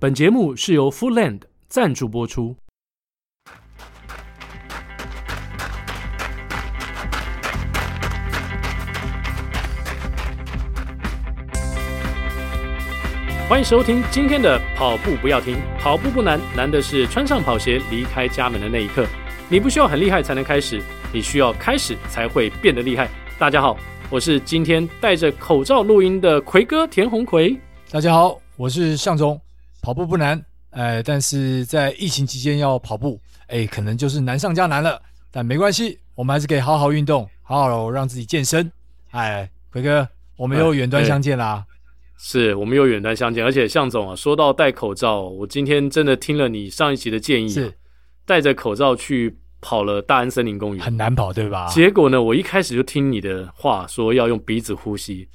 本节目是由 Foodland 赞助播出。欢迎收听今天的跑步不要停，跑步不难，难的是穿上跑鞋离开家门的那一刻。你不需要很厉害才能开始，你需要开始才会变得厉害。大家好，我是今天戴着口罩录音的奎哥田红奎。大家好，我是向中。跑步不难，哎，但是在疫情期间要跑步，哎，可能就是难上加难了。但没关系，我们还是可以好好运动，好好让自己健身。哎，奎哥，我们又远端相见啦！是我们又远端相见，而且向总啊，说到戴口罩，我今天真的听了你上一集的建议，是戴着口罩去跑了大安森林公园，很难跑，对吧？结果呢，我一开始就听你的话，说要用鼻子呼吸。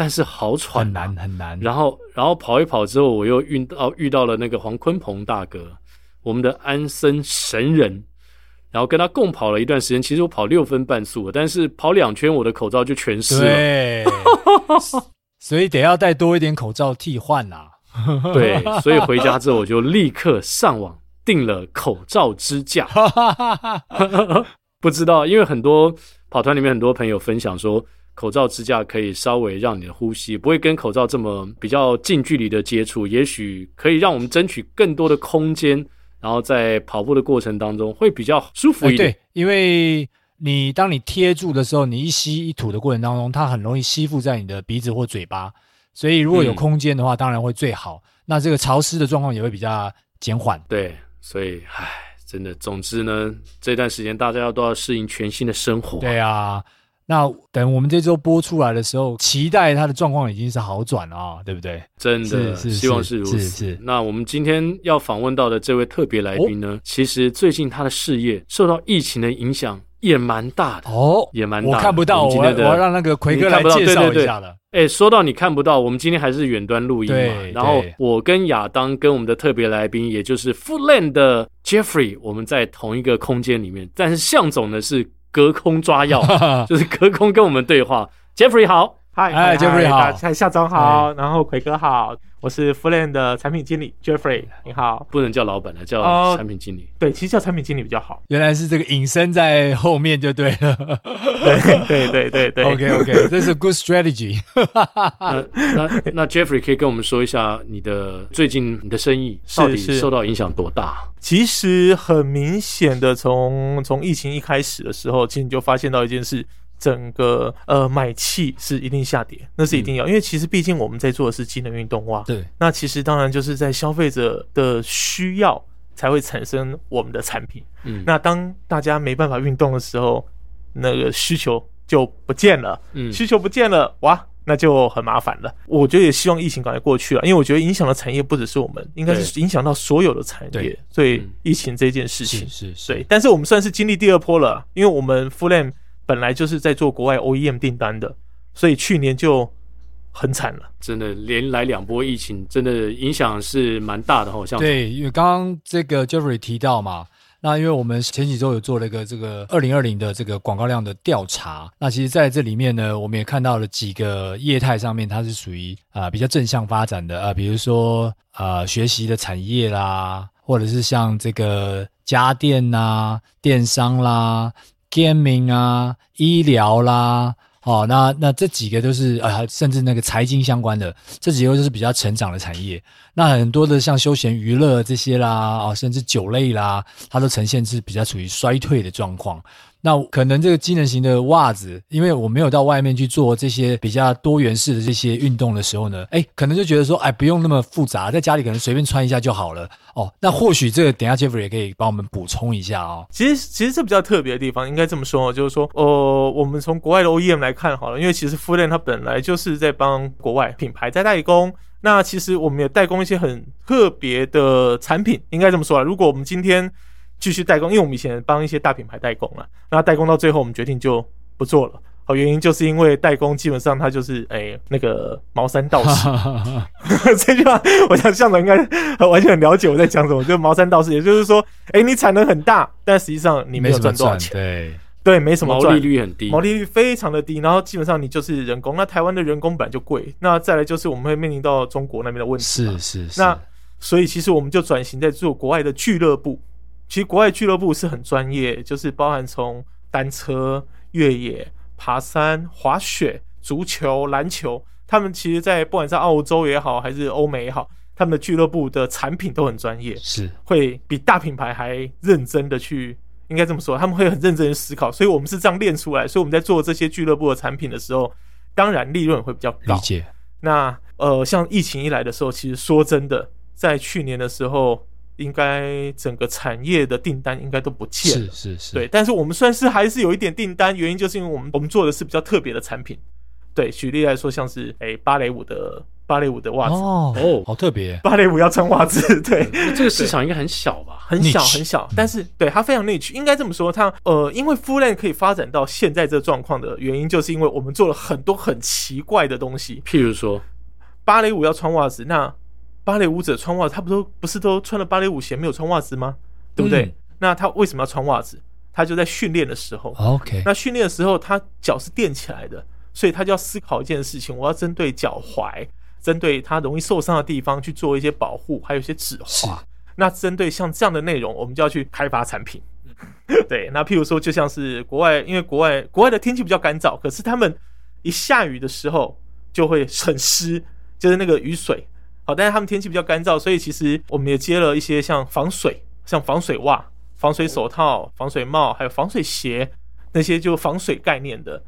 但是好喘，很难很难。然后，然后跑一跑之后，我又遇到遇到了那个黄坤鹏大哥，我们的安森神人。然后跟他共跑了一段时间，其实我跑六分半速，但是跑两圈我的口罩就全湿了。对，所以得要戴多一点口罩替换啊。对，所以回家之后我就立刻上网订了口罩支架。不知道，因为很多跑团里面很多朋友分享说。口罩支架可以稍微让你的呼吸不会跟口罩这么比较近距离的接触，也许可以让我们争取更多的空间，然后在跑步的过程当中会比较舒服一点。欸、对，因为你当你贴住的时候，你一吸一吐的过程当中，它很容易吸附在你的鼻子或嘴巴，所以如果有空间的话，当然会最好。嗯、那这个潮湿的状况也会比较减缓。对，所以唉，真的，总之呢，这段时间大家要都要适应全新的生活。对啊。那等我们这周播出来的时候，期待他的状况已经是好转了啊，对不对？真的，希望是如此。是是。那我们今天要访问到的这位特别来宾呢，哦、其实最近他的事业受到疫情的影响也蛮大的哦，也蛮大的。我看不到，我我要让那个奎哥来介绍一下了。哎，说到你看不到，我们今天还是远端录音嘛。然后我跟亚当跟我们的特别来宾，也就是 Foodland 的 Jeffrey，我们在同一个空间里面，但是向总呢是。隔空抓药，就是隔空跟我们对话。Jeffrey 好，嗨，嗨，Jeffrey 好，嗨，夏总好，然后奎哥好，我是 Foodland 的产品经理 Jeffrey，你好，不能叫老板了，叫产品经理。对，其实叫产品经理比较好。原来是这个隐身在后面就对了。对对对对对。OK OK，这是 good strategy 那。那那那 Jeffrey 可以跟我们说一下你的最近你的生意到底受到影响多大？其实很明显的从，从从疫情一开始的时候，其实你就发现到一件事。整个呃买气是一定下跌，那是一定要，嗯、因为其实毕竟我们在做的是机能运动袜，对，那其实当然就是在消费者的需要才会产生我们的产品，嗯，那当大家没办法运动的时候，那个需求就不见了，嗯，需求不见了，哇，那就很麻烦了。我觉得也希望疫情赶快过去了，因为我觉得影响的产业不只是我们，应该是影响到所有的产业，对，所以疫情这件事情。是是，对，但是我们算是经历第二波了，因为我们 Foodland 本来就是在做国外 OEM 订单的，所以去年就很惨了。真的，连来两波疫情，真的影响是蛮大的。好像对，因为刚刚这个 Jeffrey 提到嘛，那因为我们前几周有做了一个这个二零二零的这个广告量的调查，那其实在这里面呢，我们也看到了几个业态上面，它是属于啊、呃、比较正向发展的啊、呃，比如说呃学习的产业啦，或者是像这个家电呐、电商啦。Gaming 啊，医疗啦，哦，那那这几个都是啊，甚至那个财经相关的，这几个都是比较成长的产业。那很多的像休闲娱乐这些啦，哦，甚至酒类啦，它都呈现是比较处于衰退的状况。那可能这个机能型的袜子，因为我没有到外面去做这些比较多元式的这些运动的时候呢，哎，可能就觉得说，哎，不用那么复杂，在家里可能随便穿一下就好了。哦，那或许这个等下 Jeffrey 也可以帮我们补充一下哦。其实，其实这比较特别的地方，应该这么说，就是说，呃，我们从国外的 OEM 来看好了，因为其实 Foodland 它本来就是在帮国外品牌在代工。那其实我们也代工一些很特别的产品，应该这么说啊。如果我们今天继续代工，因为我们以前帮一些大品牌代工了，那代工到最后，我们决定就不做了。好，原因就是因为代工基本上它就是哎、欸、那个毛三道四，这句话我想向总应该完全很了解我在讲什么，就是毛三道四，也就是说，哎、欸，你产能很大，但实际上你没有赚多少钱，对。对，没什么赚，毛利率很低，毛利率非常的低，然后基本上你就是人工，那台湾的人工本来就贵，那再来就是我们会面临到中国那边的问题，是是是，那。所以其实我们就转型在做国外的俱乐部。其实国外俱乐部是很专业，就是包含从单车、越野、爬山、滑雪、足球、篮球，他们其实，在不管在澳洲也好，还是欧美也好，他们的俱乐部的产品都很专业，是会比大品牌还认真的去，应该这么说，他们会很认真的思考。所以我们是这样练出来，所以我们在做这些俱乐部的产品的时候，当然利润会比较高。理解。那呃，像疫情一来的时候，其实说真的。在去年的时候，应该整个产业的订单应该都不见了，是是是，对。但是我们算是还是有一点订单，原因就是因为我们我们做的是比较特别的产品。对，举例来说，像是诶芭蕾舞的芭蕾舞的袜子哦哦，好特别，芭蕾舞要穿袜子，对。这个市场应该很小吧？很小很小，但是对它非常 niche，应该这么说，它呃，因为 Full Land 可以发展到现在这个状况的原因，就是因为我们做了很多很奇怪的东西，譬如说芭蕾舞要穿袜子，那。芭蕾舞者穿袜子，他不都不是都穿了芭蕾舞鞋，没有穿袜子吗？对不对？嗯、那他为什么要穿袜子？他就在训练的时候，OK。那训练的时候，他脚是垫起来的，所以他就要思考一件事情：我要针对脚踝，针对他容易受伤的地方去做一些保护，还有一些止滑。那针对像这样的内容，我们就要去开发产品。对，那譬如说，就像是国外，因为国外国外的天气比较干燥，可是他们一下雨的时候就会很湿，就是那个雨水。但是他们天气比较干燥，所以其实我们也接了一些像防水、像防水袜、防水手套、防水帽，还有防水鞋那些就防水概念的。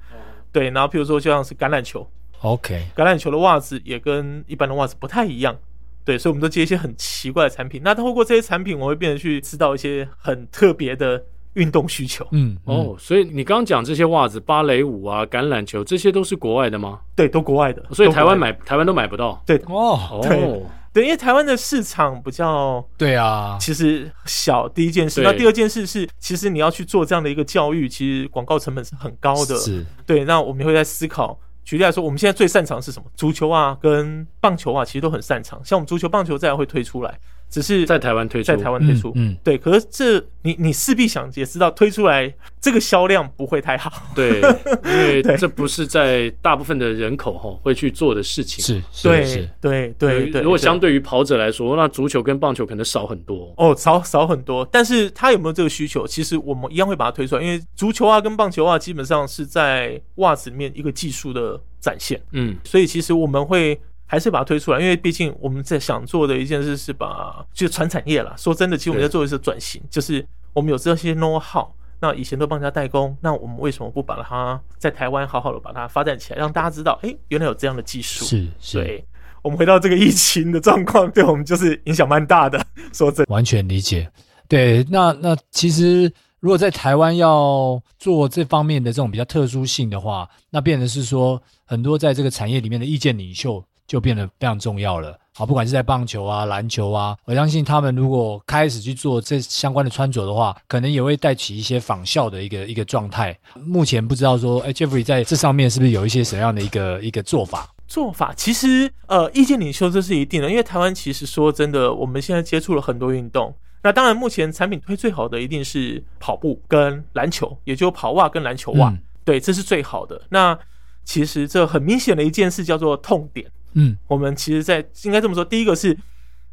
对，然后譬如说就像是橄榄球，OK，橄榄球的袜子也跟一般的袜子不太一样。对，所以我们都接一些很奇怪的产品。那透过这些产品，我会变得去知道一些很特别的。运动需求，嗯，嗯哦，所以你刚刚讲这些袜子，芭蕾舞啊、橄榄球，这些都是国外的吗？对，都国外的，所以台湾买台湾都买不到。对，哦，对，对，因为台湾的市场比较，对啊，其实小。第一件事，那第二件事是，其实你要去做这样的一个教育，其实广告成本是很高的。是，对。那我们会在思考，举例来说，我们现在最擅长是什么？足球啊，跟棒球啊，其实都很擅长。像我们足球、棒球，再会推出来。只是在台湾推出，在台湾推出，嗯，嗯对。可是这你你势必想也知道，推出来这个销量不会太好，对，因为 这不是在大部分的人口哈会去做的事情，是，对，是，对，对，对。如果相对于跑者来说，那足球跟棒球可能少很多哦，少少很多。但是他有没有这个需求？其实我们一样会把它推出来，因为足球啊跟棒球啊基本上是在袜子里面一个技术的展现，嗯，所以其实我们会。还是把它推出来，因为毕竟我们在想做的一件事是把就是传产业啦。说真的，其实我们在做的是转型，就是我们有这些 know how，那以前都帮人家代工，那我们为什么不把它在台湾好好的把它发展起来，让大家知道，哎，原来有这样的技术。是，是。对，我们回到这个疫情的状况，对我们就是影响蛮大的。说真的，完全理解。对，那那其实如果在台湾要做这方面的这种比较特殊性的话，那变成是说很多在这个产业里面的意见领袖。就变得非常重要了。好，不管是在棒球啊、篮球啊，我相信他们如果开始去做这相关的穿着的话，可能也会带起一些仿效的一个一个状态。目前不知道说，哎，Jeffrey 在这上面是不是有一些什么样的一个一个做法？做法其实，呃，意见领袖这是一定的，因为台湾其实说真的，我们现在接触了很多运动。那当然，目前产品推最好的一定是跑步跟篮球，也就跑袜跟篮球袜，嗯、对，这是最好的。那其实这很明显的一件事叫做痛点。嗯，我们其实，在应该这么说，第一个是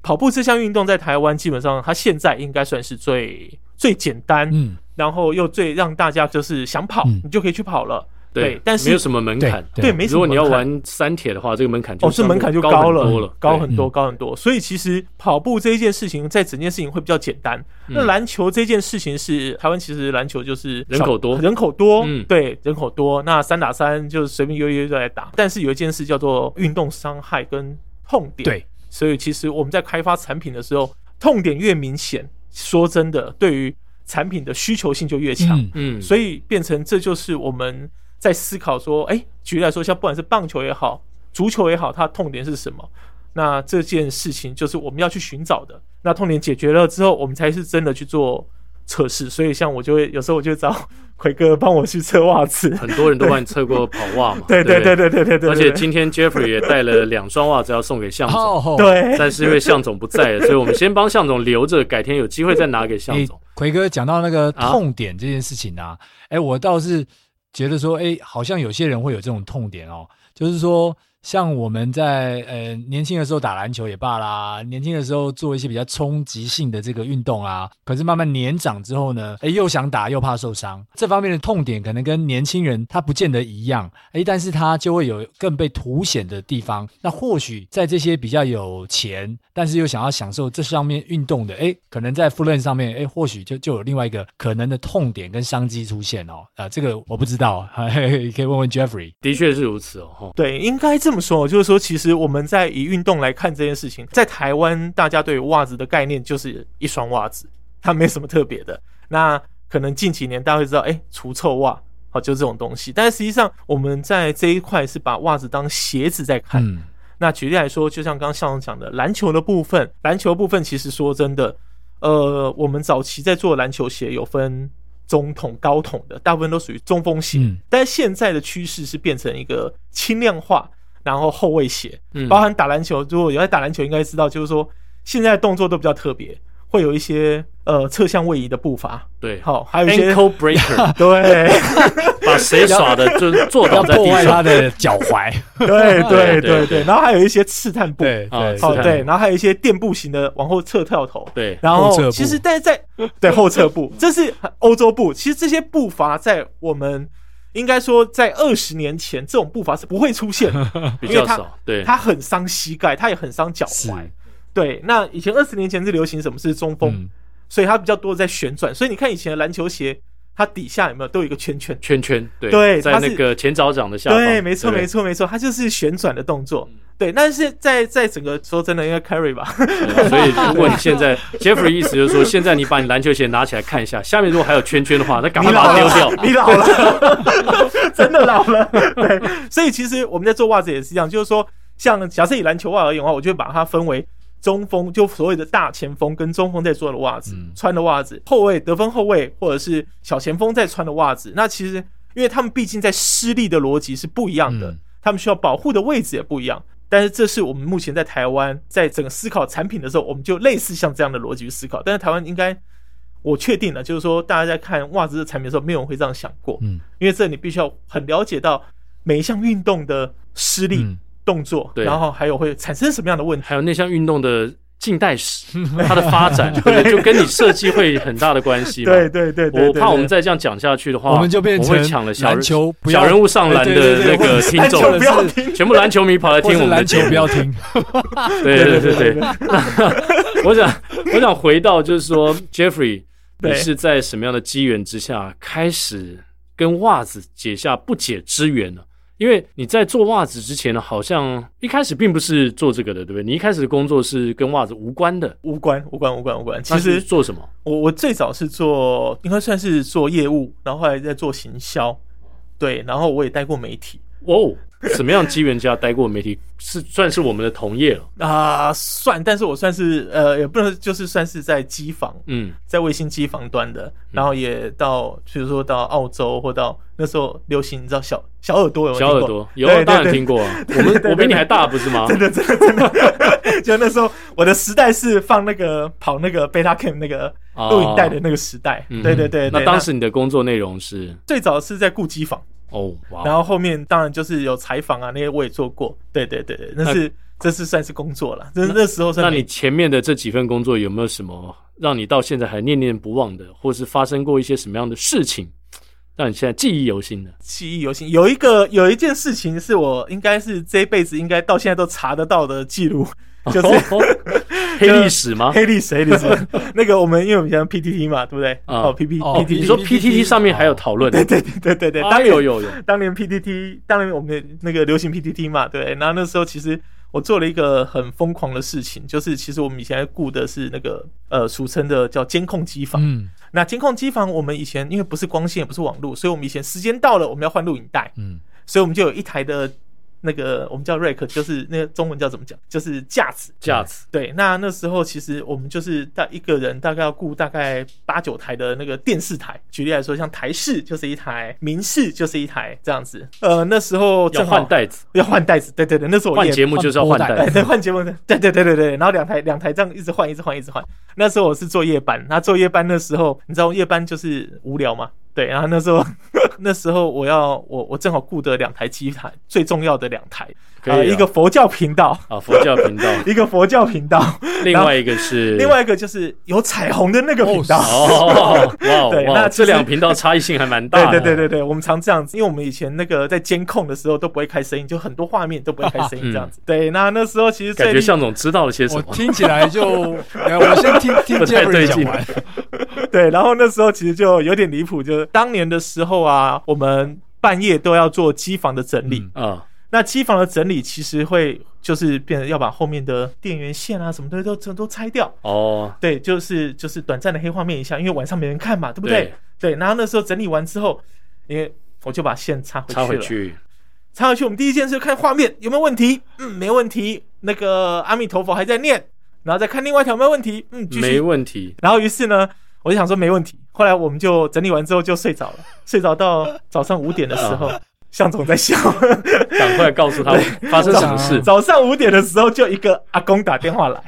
跑步这项运动在台湾基本上，它现在应该算是最最简单，嗯，然后又最让大家就是想跑，嗯、你就可以去跑了。对，但是没有什么门槛，对，没什么。如果你要玩三铁的话，这个门槛就哦，是门槛就高了，多了，高很多，高很多。所以其实跑步这一件事情，在整件事情会比较简单。那篮球这件事情是台湾，其实篮球就是人口多，人口多，嗯，对，人口多。那三打三就随便约约就来打。但是有一件事叫做运动伤害跟痛点，对。所以其实我们在开发产品的时候，痛点越明显，说真的，对于产品的需求性就越强。嗯，所以变成这就是我们。在思考说，哎，举例来说，像不管是棒球也好，足球也好，它的痛点是什么？那这件事情就是我们要去寻找的。那痛点解决了之后，我们才是真的去做测试。所以，像我就会有时候我就找奎哥帮我去测袜子。很多人都帮你测过跑袜嘛？对对对对对对对。而且今天 Jeffrey 也带了两双袜子要送给向总。对。但是因为向总不在了，所以我们先帮向总留着，改天有机会再拿给向总。奎哥讲到那个痛点这件事情啊，哎，我倒是。觉得说，哎，好像有些人会有这种痛点哦，就是说，像我们在呃年轻的时候打篮球也罢啦，年轻的时候做一些比较冲击性的这个运动啊，可是慢慢年长之后呢，哎，又想打又怕受伤，这方面的痛点可能跟年轻人他不见得一样，哎，但是他就会有更被凸显的地方。那或许在这些比较有钱，但是又想要享受这上面运动的，哎，可能在 Footland 上面，哎，或许就就有另外一个可能的痛点跟商机出现哦。啊、呃，这个我不知道，嘿 嘿可以问问 Jeffrey。的确是如此哦。对，应该这么说，就是说，其实我们在以运动来看这件事情，在台湾，大家对袜子的概念就是一双袜子，它没什么特别的。那可能近几年大家会知道，哎，除臭袜，好，就这种东西。但是实际上，我们在这一块是把袜子当鞋子在看。嗯、那举例来说，就像刚刚校长讲的，篮球的部分，篮球部分其实说真的，呃，我们早期在做篮球鞋有分。中筒、高筒的大部分都属于中锋鞋，嗯、但是现在的趋势是变成一个轻量化，然后后卫鞋，嗯、包含打篮球。如果有在打篮球，应该知道，就是说现在的动作都比较特别。会有一些呃侧向位移的步伐，对，好，还有一些 ankle breaker，对，把谁耍的就坐倒在地上，他的脚踝，对对对。对，然后还有一些刺探步，对，好对，然后还有一些垫步型的往后侧跳投，对，然后其实但是在对后撤步，这是欧洲步，其实这些步伐在我们应该说在二十年前这种步伐是不会出现的，比较少，对，它很伤膝盖，它也很伤脚踝。对，那以前二十年前是流行什么是中锋，嗯、所以它比较多在旋转。所以你看以前的篮球鞋，它底下有没有都有一个圈圈？圈圈，对，对，在那个前脚掌的下方。对，没错，没错，没错，它就是旋转的动作。对，但是在在整个说真的，应该 carry 吧。所以如果你现在 Jeffrey 意思就是说，现在你把你篮球鞋拿起来看一下，下面如果还有圈圈的话，那赶快把它丢掉。你老了，真的老了。对，所以其实我们在做袜子也是一样，就是说，像假设以篮球袜而言的话，我就会把它分为。中锋就所谓的大前锋跟中锋在做的袜子，嗯、穿的袜子，后卫得分后卫或者是小前锋在穿的袜子，那其实因为他们毕竟在施力的逻辑是不一样的，嗯、他们需要保护的位置也不一样。但是这是我们目前在台湾在整个思考产品的时候，我们就类似像这样的逻辑去思考。但是台湾应该我确定了，就是说大家在看袜子的产品的时候，没有人会这样想过，嗯，因为这你必须要很了解到每一项运动的施力。嗯动作，对，然后还有会产生什么样的问题？还有那项运动的近代史，它的发展，对，就跟你设计会很大的关系。对对对，我怕我们再这样讲下去的话，我们就变成会抢了篮球小人物上篮的那个 听众，不要听，全部篮球迷跑来听我们的篮球，不要听。对对对对，我想我想回到就是说，Jeffrey，你是在什么样的机缘之下开始跟袜子结下不解之缘呢？因为你在做袜子之前呢，好像一开始并不是做这个的，对不对？你一开始的工作是跟袜子无关的，无关，无关，无关，无关。其实做什么？我我最早是做，应该算是做业务，然后后来在做行销，对，然后我也带过媒体。哦，什么样机缘下待过媒体是算是我们的同业了啊、呃？算，但是我算是呃，也不能就是算是在机房，嗯，在卫星机房端的，然后也到，比如说到澳洲或到那时候流行，你知道小小耳朵有没有？小耳朵有，对当然听过。我们我比你还大不是吗？真的真的真的，就那时候我的时代是放那个跑那个 Beta Cam 那个录影带的那个时代。对对，对，那当时你的工作内容是最早是在顾机房。哦然后后面当然就是有采访啊，那些我也做过。对对对对，那是那这是算是工作了。那那时候是，那你前面的这几份工作有没有什么让你到现在还念念不忘的，或是发生过一些什么样的事情，让你现在记忆犹新的？记忆犹新，有一个有一件事情是我应该是这一辈子应该到现在都查得到的记录。就是黑历史吗？黑历史，黑历史。那个我们因为我们讲 PTT 嘛，对不对？哦，P P P T，你说 PTT 上面还有讨论？对对对对对对，当年有有有，当年 PTT，当年我们那个流行 PTT 嘛，对。然后那时候其实我做了一个很疯狂的事情，就是其实我们以前雇的是那个呃俗称的叫监控机房。嗯。那监控机房我们以前因为不是光线也不是网络，所以我们以前时间到了我们要换录影带。嗯。所以我们就有一台的。那个我们叫 rack，就是那个中文叫怎么讲？就是架子。架子。对，那那时候其实我们就是大一个人大概要雇大概八九台的那个电视台。举例来说，像台视就是一台，民视就是一台这样子。呃，那时候要换袋子，要换袋子。对对对，那时候换节目就是要换袋子。对，换节目。对对对对对。然后两台两台这样一直换，一直换，一直换。那时候我是做夜班，那做夜班的时候，你知道夜班就是无聊吗？对，然后那时候 那时候我要我我正好雇的两台机台，最重要的两台。可以、啊、一个佛教频道啊，佛教频道，一个佛教频道，另外一个是另外一个就是有彩虹的那个频道哦，哇，对，那这两个频道差异性还蛮大的。对对对对对，我们常这样子，因为我们以前那个在监控的时候都不会开声音，就很多画面都不会开声音这样子。对，那那时候其实感觉向总知道了些什么，我听起来就我先听听这样讲完。对，然后那时候其实就有点离谱，就是当年的时候啊，我们半夜都要做机房的整理啊。那机房的整理其实会就是变成要把后面的电源线啊什么东西都都都拆掉哦，对，就是就是短暂的黑画面一下，因为晚上没人看嘛，对不对？对，然后那时候整理完之后，因为我就把线插回去，插回去，插回去。我们第一件事看画面有没有问题，嗯，没问题。那个阿弥陀佛还在念，然后再看另外一条没有问题，嗯，继续，没问题。然后于是呢，我就想说没问题。后来我们就整理完之后就睡着了，睡着到早上五点的时候。向总在笑，赶快告诉他 发生什么事。早上五点的时候，就一个阿公打电话来，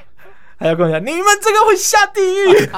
还要跟我讲：“你们这个会下地狱。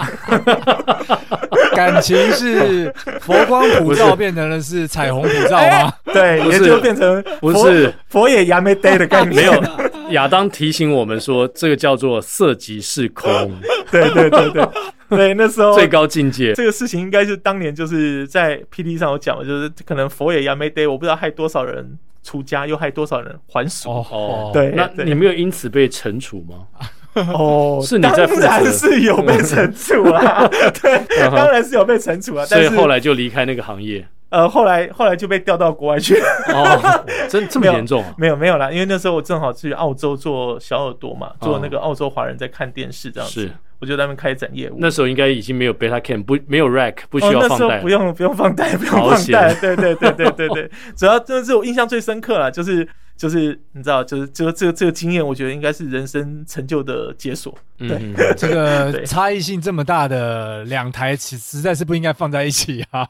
”感情是佛光普照变成了是彩虹普照吗？对，也就变成不是佛也亚没得的概念。没有，亚当提醒我们说，这个叫做色即是空。对对对对。对，那时候最高境界，这个事情应该是当年就是在 PD 上有讲的，就是可能佛也亚没得，我不知道害多少人出家，又害多少人还俗。哦，对，那你没有因此被惩处吗？哦，是你在负责，当然是有被惩处啊，对，当然是有被惩处啊。所以后来就离开那个行业。呃，后来后来就被调到国外去了。哦，真这么严重啊？没有没有啦，因为那时候我正好去澳洲做小耳朵嘛，做那个澳洲华人在看电视这样子。是。我就在那边开展业务，那时候应该已经没有 Beta Cam，不没有 Rack，不需要放贷，哦，那时候不用不用放贷，不用放贷，对对对对对对，主要真的是我印象最深刻了，就是。就是你知道，就是这个这个这个经验，我觉得应该是人生成就的解锁。对，嗯、这个差异性这么大的两台，其实在是不应该放在一起啊。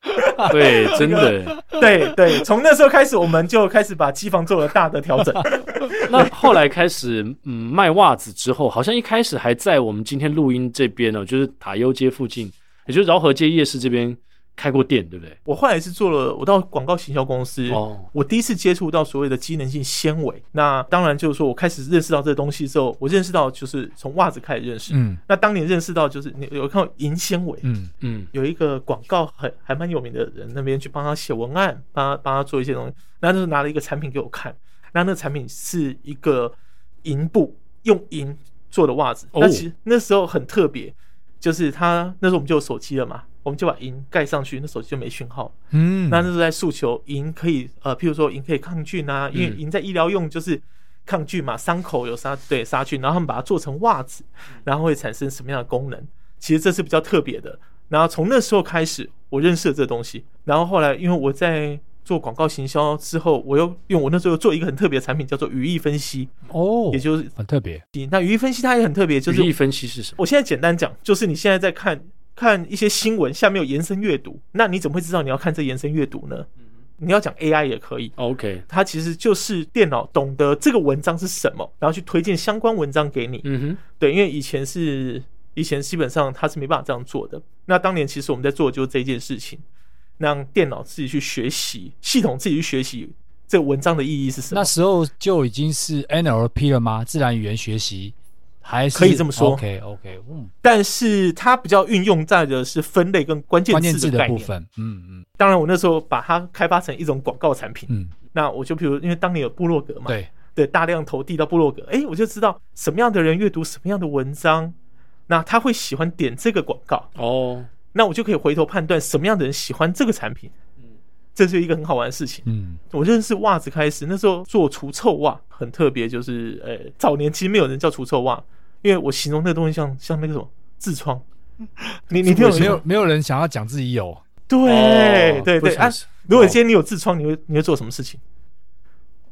对，真的。对对，从那时候开始，我们就开始把机房做了大的调整。那后来开始嗯卖袜子之后，好像一开始还在我们今天录音这边呢，就是塔悠街附近，也就是饶河街夜市这边。开过店对不对？我后来是做了，我到广告行销公司，哦，我第一次接触到所谓的机能性纤维。那当然就是说我开始认识到这个东西之后，我认识到就是从袜子开始认识。嗯，那当年认识到就是你有看到银纤维，嗯嗯，有一个广告很还蛮有名的人那边去帮他写文案，帮他帮他做一些东西。那就是拿了一个产品给我看，那那个产品是一个银布，用银做的袜子。那其实那时候很特别，就是他那时候我们就有手机了嘛。我们就把银盖上去，那手机就没讯号。嗯，那那是在诉求银可以呃，譬如说银可以抗菌啊，因为银在医疗用就是抗菌嘛，伤口有杀对杀菌，然后他们把它做成袜子，然后会产生什么样的功能？其实这是比较特别的。然后从那时候开始，我认识了这个东西。然后后来因为我在做广告行销之后，我又用我那时候做一个很特别的产品，叫做语义分析。哦，也就是很特别。那语义分析它也很特别，就是语义分析是什么？我现在简单讲，就是你现在在看。看一些新闻，下面有延伸阅读，那你怎么会知道你要看这延伸阅读呢？你要讲 AI 也可以，OK，它其实就是电脑懂得这个文章是什么，然后去推荐相关文章给你。嗯哼，对，因为以前是以前基本上它是没办法这样做的。那当年其实我们在做的就是这件事情，让电脑自己去学习，系统自己去学习这个文章的意义是什么。那时候就已经是 NLP 了吗？自然语言学习。还是可以这么说，OK OK，嗯，但是它比较运用在的是分类跟关键字的部分，嗯嗯。当然，我那时候把它开发成一种广告产品，嗯，那我就比如，因为当年有部落格嘛，对。对，大量投递到部落格，哎，我就知道什么样的人阅读什么样的文章，那他会喜欢点这个广告。哦，那我就可以回头判断什么样的人喜欢这个产品，嗯，这是一个很好玩的事情，嗯，我认识袜子开始，那时候做除臭袜很特别，就是呃，早年其实没有人叫除臭袜。因为我形容那个东西像像那个什么痔疮，你你听有没有没有人想要讲自己有？对、哦、对对啊！如果今天你有痔疮，你会你会做什么事情？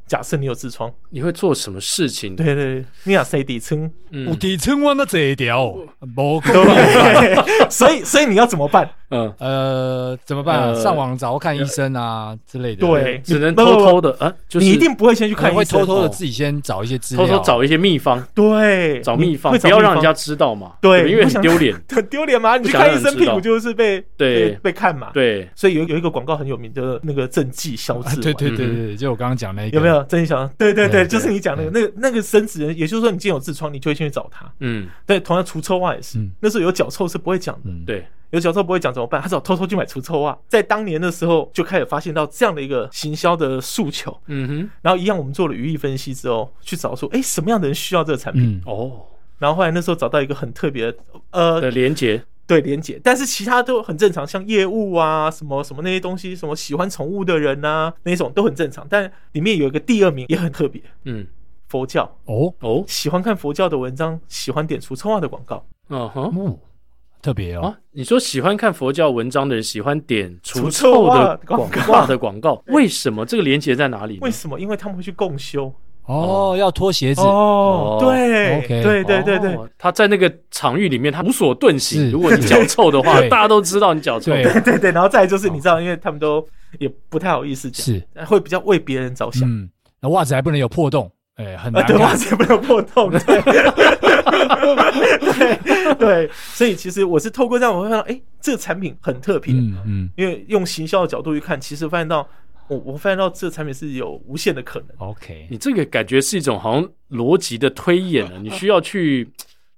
假设你有痔疮，你会做什么事情？对对对，你要塞底撑，我底撑我那这一条，对，所以所以你要怎么办？嗯，呃，怎么办啊？呃上网找看医生啊之类的。对只能偷偷的啊，就是你一定不会先去看医生，会偷偷的哦。自己先找一些资料，偷偷找一些秘方，对。找秘方，不要让人家知道嘛。对因为很丢脸。很丢脸吗？你去看医生，屁股就是被对。被被看嘛。，对，所以有有一个广告很有名的那个正气消啊脂丸，对对对嗯。对，就我刚刚讲那个。有没有？正气消？对对对，对就是你讲那个那个那个生殖人，也就是说你今天有痔疮，你就会先去找他。嗯，对，同样除臭袜也是嗯，那时候有脚臭是不会讲的，嗯，对，有脚臭不会讲怎么办？他只好偷偷去买除臭袜。在当年的时候就开始发现到这样的一个行销的诉求，嗯哼，然后一样我们做了语义分析之后，去找出，哎，什么样的人需要这个产品？嗯，哦，然后后来那时候找到一个很特别的，呃，的连接，对连接，但是其他都很正常，像业务啊，什么什么那些东西，什么喜欢宠物的人啊，那种都很正常。但里面有一个第二名也很特别，嗯，佛教，哦，哦，喜欢看佛教的文章，喜欢点除臭袜的广告。嗯哼。哦，特别哦，啊，你说喜欢看佛教文章的人喜欢点除除臭臭的广告的广告，为什么？这个连接在哪里呢？为什么？因为他们会去共修。哦，要脱鞋子，哦，对 OK 对对对对哦他在那个场域里面，他无所遁形。如果你脚臭的话，大家都知道你脚臭。对对对，然后再就是你知道，因为他们都也不太好意思讲，是，会比较为别人着想。嗯，那袜子还不能有破洞，哎，很啊，难看，对袜子也不能有破洞，对，对对，所以其实我是透过这样，我会看到，哎，这个产品很特别，嗯嗯因为用行销的角度去看，其实发现到，我我发现到这个产品是有无限的可能。，OK，你这个感觉是一种好像逻辑的推演啊，你需要去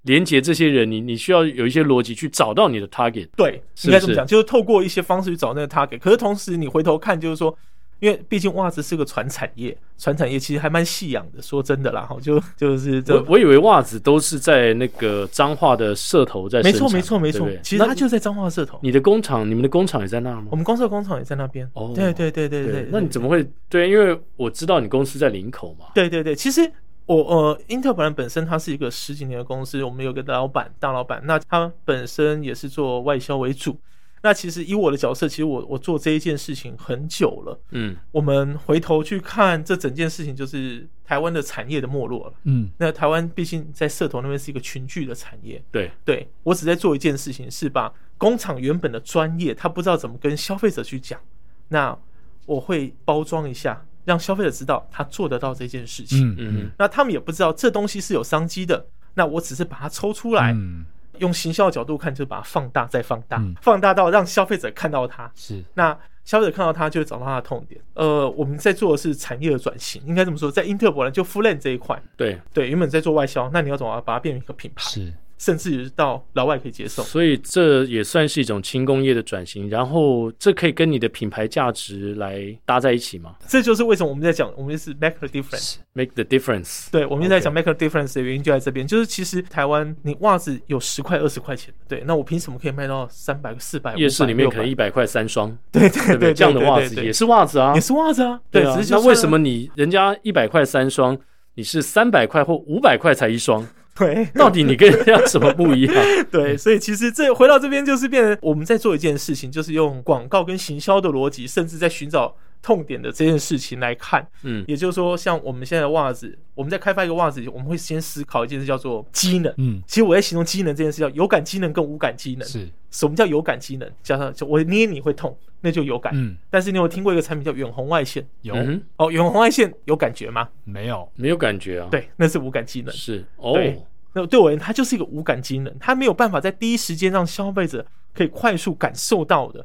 连接这些人，你你需要有一些逻辑去找到你的 target。对，是是应该这么讲，就是透过一些方式去找那个 target。可是同时你回头看，就是说，因为毕竟袜子是个传产业，传产业其实还蛮细养的。说真的啦，哈，就就是这我，我以为袜子都是在那个彰化的社头在没错没错没错其实它就在彰化社头。你的工厂，你们的工厂也在那儿吗我？们公司的工厂也在那边。哦对对对对对。那你怎么会？对，因为我知道你公司在林口嘛。对对对，其实我呃，英特尔本身它是一个十几年的公司，我们有个老板大老板，那他本身也是做外销为主。那其实以我的角色，其实我我做这一件事情很久了。嗯，我们回头去看这整件事情，就是台湾的产业的没落了。嗯。那台湾毕竟在社头那边是一个群聚的产业，对，对我只在做一件事情，是把工厂原本的专业，他不知道怎么跟消费者去讲，那我会包装一下，让消费者知道他做得到这件事情。嗯。嗯那他们也不知道这东西是有商机的，那我只是把它抽出来，嗯，用行销的角度看，就是把它放大再放大，嗯。放大到让消费者看到它。是，那消费者看到它，就会找到它的痛点。呃，我们在做的是产业的转型，应该这么说，在英特尔呢，就 Fullend 这一块，对，对，原本在做外销，那你要怎么把它变成一个品牌，是，甚至于到老外可以接受？所以这也算是一种轻工业的转型。然后这可以跟你的品牌价值来搭在一起吗这就是为什么我们在讲，我们是 make the difference。？Make the difference。对，我们在讲 make a difference 的原因就在这边，就是其实台湾你袜子有十块二十块钱，对，那我凭什么可以卖到三百四百？夜市里面可能一百块三双，对对这样的袜子也是袜子啊也，是袜子啊，对啊那为什么你人家一百块三双，你是三百块或五百块才一双？对 到底你跟人家什么不一样？对，所以其实这回到这边就是变成我们在做一件事情，就是用广告跟行销的逻辑，甚至在寻找痛点的这件事情来看。嗯，也就是说，像我们现在的袜子，我们在开发一个袜子，我们会先思考一件事，叫做机能。嗯其实我在形容机能这件事，叫有感机能跟无感机能。是，什么叫有感机能？加上就我捏你会痛，那就有感。嗯但是你有听过一个产品叫远红外线？有嗯哦，远红外线有感觉吗？没有？没有感觉啊。，对，那是无感机能。是哦，对那对我而言，它就是一个无感机能，它没有办法在第一时间让消费者可以快速感受到的。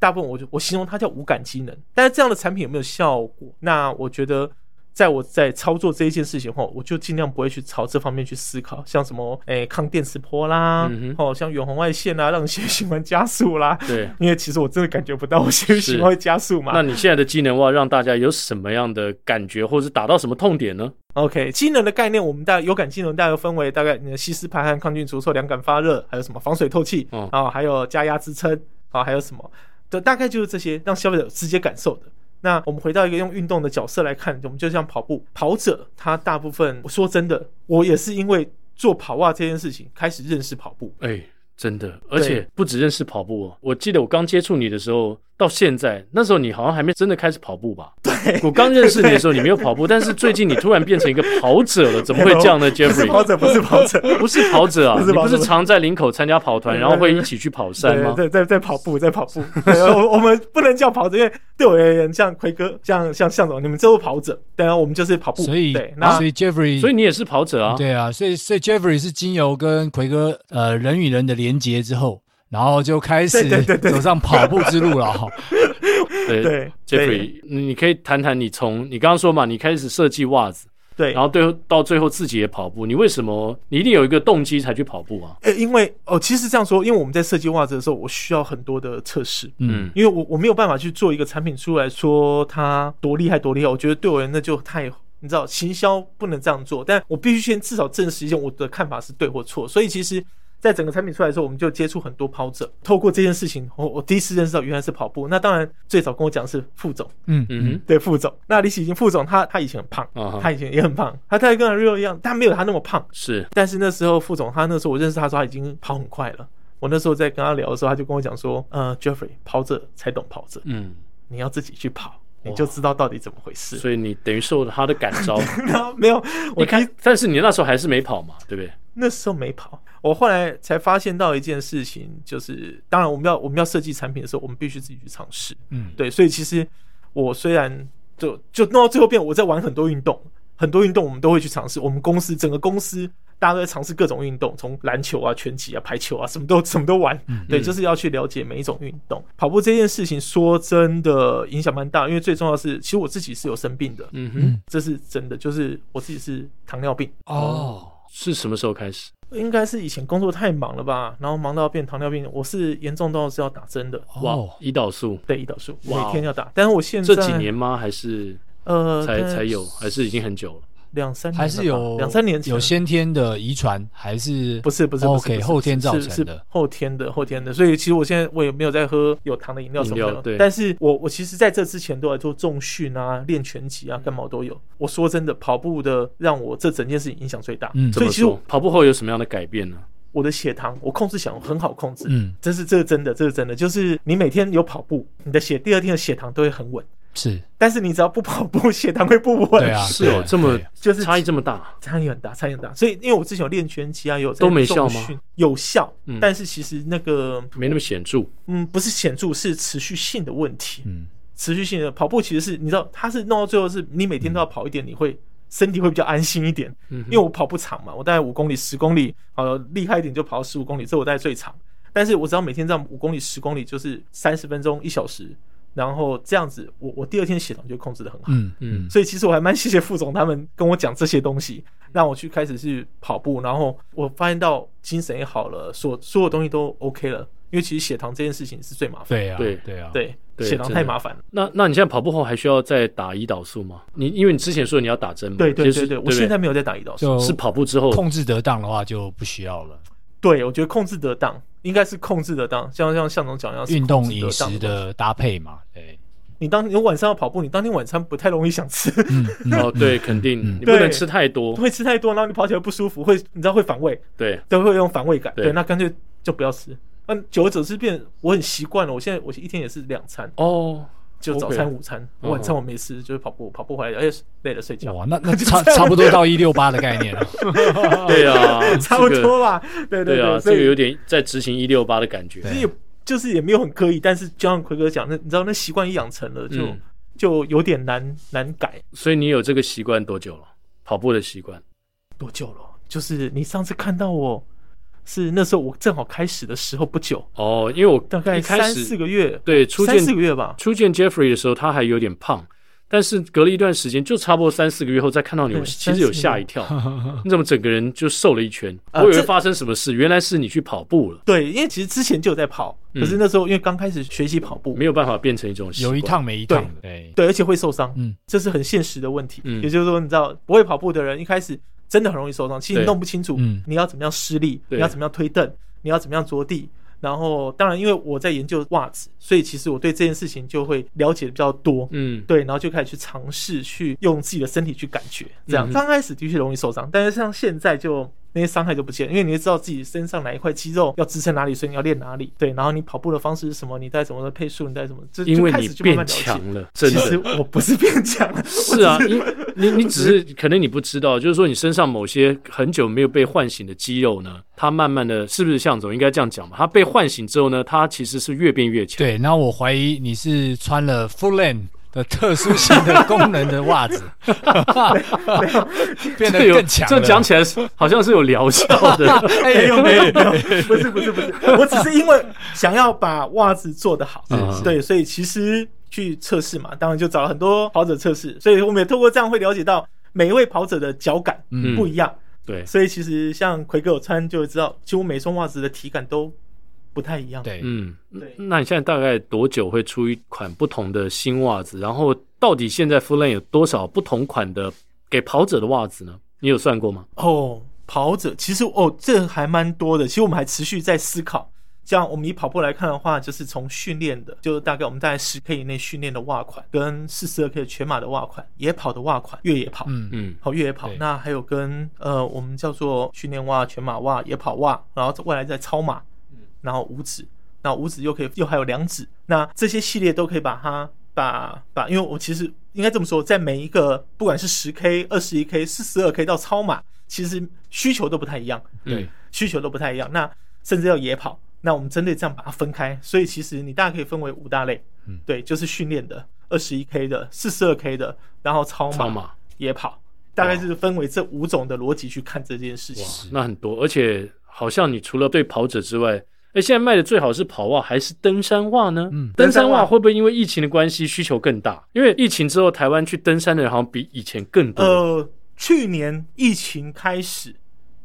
大部分我就我形容它叫无感机能，但是这样的产品有没有效果？那我觉得，在我在操作这一件事情后，我就尽量不会去朝这方面去思考，像什么诶、欸、抗电磁波啦，嗯哦像远红外线啦，让血液循环加速啦。对。因为其实我真的感觉不到我血液循环会加速嘛。那你现在的机能袜让大家有什么样的感觉，或者是打到什么痛点呢？OK，机能的概念，我们大概有感机能大概分为大概你的吸湿排汗、抗菌除臭、凉感发热，还有什么防水透气哦啊，还有加压支撑啊，还有什么？对，大概就是这些，让消费者直接感受的。那我们回到一个用运动的角色来看，我们就像跑步，跑者他大部分，我说真的，我也是因为做跑袜这件事情开始认识跑步。哎，真的，而且不只认识跑步哦。我记得我刚接触你的时候，到现在，那时候你好像还没真的开始跑步吧？对，我刚认识你的时候你没有跑步，但是最近你突然变成一个跑者了，怎么会这样呢？Jeffrey，跑者不是跑者，不是跑者 啊！你不是常在林口参加跑团，然后会一起去跑山吗？在在在跑步，在跑步。我我们不能叫跑者，因为对我而言，像奎哥，像像向总，你们都是跑者，当然我们就是跑步。所以，对，那所以 Jeffrey，所以你也是跑者啊？对啊，所以所以 Jeffrey 是经由跟奎哥呃人与人的连接之后。然后就开始走上跑步之路了哈。对对，Jeffrey，你可以谈谈你从你刚刚说嘛，你开始设计袜子，对，然后最后到最后自己也跑步，你为什么你一定有一个动机才去跑步啊？呃，因为哦，其实这样说，因为我们在设计袜子的时候，我需要很多的测试，嗯，因为我我没有办法去做一个产品出来说它多厉害多厉害，我觉得对我而言那就太你知道，行销不能这样做，但我必须先至少证实一下我的看法是对或错，所以其实。在整个产品出来的时候，我们就接触很多跑者。透过这件事情，我我第一次认识到原来是跑步。那当然，最早跟我讲是副总，嗯嗯，对副总。那李喜金副总他他以前很胖，他以前也很胖，他他跟 Real 一样，但没有他那么胖。是，但是那时候副总他那时候我认识他的时候他已经跑很快了。我那时候在跟他聊的时候，他就跟我讲说：“呃，Jeffrey，跑者才懂跑者，嗯，你要自己去跑，你就知道到底怎么回事。”所以你等于受了他的感召。没有，我看，但是你那时候还是没跑嘛，对不对？那时候没跑，我后来才发现到一件事情，就是当然我们要我们要设计产品的时候，我们必须自己去尝试，嗯，对，所以其实我虽然就就弄到最后变，我在玩很多运动，很多运动我们都会去尝试，我们公司整个公司大家都在尝试各种运动，从篮球啊、拳击啊、排球啊，什么都什么都玩，嗯，对，就是要去了解每一种运动。跑步这件事情说真的影响蛮大，因为最重要的是，其实我自己是有生病的，嗯哼，这是真的，就是我自己是糖尿病。哦。是什么时候开始？应该是以前工作太忙了吧，然后忙到变糖尿病。我是严重到是要打针的。哇，胰岛素，对，胰岛素，每天要打。但是我现在这几年吗？还是呃，才才有，还是已经很久了？两三年还是有两三年前有先天的遗传，还是不是不是 OK 后天造成的？后天的后天的，所以其实我现在我也没有在喝有糖的饮料什么的。对，但是我我其实在这之前都在做重训啊，练拳击啊，干嘛都有。我说真的，跑步的让我这整件事情影响最大。嗯，所以其实跑步后有什么样的改变呢？我的血糖我控制想很好控制。嗯，这是这是真的，这是真的，就是你每天有跑步，你的血第二天的血糖都会很稳。是，但是你只要不跑步，血糖会不稳。对啊，是哦，这么就是差异这么大，差异很大，差异很大。所以，因为我之前有练拳击啊，有都没效吗？有效，但是其实那个没那么显著。嗯，不是显著，是持续性的问题。嗯，持续性的跑步其实是你知道，它是弄到最后是你每天都要跑一点，你会身体会比较安心一点。嗯，因为我跑不长嘛，我大概五公里、十公里，呃，厉害一点就跑到十五公里，这我大概最长。但是我只要每天这样五公里、十公里，就是三十分钟、一小时。然后这样子，我我第二天血糖就控制的很好，嗯嗯，所以其实我还蛮谢谢副总他们跟我讲这些东西，让我去开始去跑步，然后我发现到精神也好了，所所有东西都 OK 了，因为其实血糖这件事情是最麻烦，对啊，对。对啊，对，血糖太麻烦了。那那你现在跑步后还需要再打胰岛素吗？你因为你之前说你要打针嘛，对对对对，我现在没有在打胰岛素，是跑步之后。控制得当的话就不需要了。对，我觉得控制得当应该是控制得当，像像向总讲一样，运动饮食的搭配嘛，对。你当你晚上要跑步，你当天晚餐不太容易想吃。哦，对，肯定你不能吃太多，会吃太多，然后你跑起来不舒服，会你知道会反胃，对，都会有反胃感。对，那干脆就不要吃。那久而久之变，我很习惯了。我现在我一天也是两餐哦，就早餐、午餐，晚餐我没吃，就是跑步，跑步回来哎累了睡觉。哇，那那 差差不多到一六八的概念了。对啊，差不多吧。对对对，这个有点在执行一六八的感觉。其实就是也没有很刻意，但是就像奎哥讲，那你知道那习惯一养成了，就、嗯、就有点难难改。所以你有这个习惯多久了？跑步的习惯多久了？就是你上次看到我是那时候我正好开始的时候不久哦，因为我大概三四个月，对，初见三四个月吧。初见 Jeffrey 的时候，他还有点胖。但是隔了一段时间，就差不多三四个月后再看到你，我其实有吓一跳。你怎么整个人就瘦了一圈？我以为发生什么事，原来是你去跑步了。对，因为其实之前就有在跑，可是那时候因为刚开始学习跑步，没有办法变成一种有一趟没一趟。对对，而且会受伤，嗯，这是很现实的问题。也就是说，你知道不会跑步的人一开始真的很容易受伤。其实你弄不清楚，你要怎么样施力，你要怎么样推蹬，你要怎么样着地。然后，当然，因为我在研究袜子，所以其实我对这件事情就会了解的比较多。嗯，对，然后就开始去尝试去用自己的身体去感觉。这样刚开始的确容易受伤，但是像现在就那些伤害就不见，因为你会知道自己身上哪一块肌肉要支撑哪里，所以你要练哪里。对，然后你跑步的方式是什么？你带什么的配速？你带什么？这因为你变强了，其实我不是变强了，是啊，因为你你只是可能你不知道，就是说你身上某些很久没有被唤醒的肌肉呢，它慢慢的是不是向总应该这样讲嘛？它被唤醒之后呢，它其实是越变越强。对，那我怀疑你是穿了 Footland 的特殊性的功能的袜子，变得更强。这讲起来好像是有疗效的，没有没有。没有，不是不是不是，我只是因为想要把袜子做得好，对，所以其实去测试嘛，当然就找了很多跑者测试，所以我们也透过这样会了解到每一位跑者的脚感不一样，对，所以其实像奎哥有穿就会知道，几乎每双袜子的体感都。不太一样，对，嗯，对，那你现在大概多久会出一款不同的新袜子？然后到底现在 Footland 有多少不同款的给跑者的袜子呢？你有算过吗？哦，跑者其实哦，这还蛮多的。其实我们还持续在思考。像我们以跑步来看的话，就是从训练的，就大概我们在十 K 以内训练的袜款，跟四十二 K 全马的袜款，野跑的袜款，越野跑，嗯嗯，好，越野跑。那还有跟呃，我们叫做训练袜、全马袜、野跑袜，然后未来在超马。然后五指，那五指又可以又还有两指，那这些系列都可以把它把把，因为我其实应该这么说，在每一个不管是十 K、二十一 K、四十二 K 到超马，其实需求都不太一样，对，需求都不太一样。那甚至要野跑，那我们针对这样把它分开，所以其实你大概可以分为五大类，嗯，对，就是训练的、二十一 K 的、四十二 K 的，然后超马、超马野跑，大概就是分为这五种的逻辑去看这件事情。那很多，而且好像你除了对跑者之外。哎，现在卖的最好是跑袜还是登山袜呢？嗯，登山袜会不会因为疫情的关系需求更大？因为疫情之后，台湾去登山的人好像比以前更多。呃，去年疫情开始，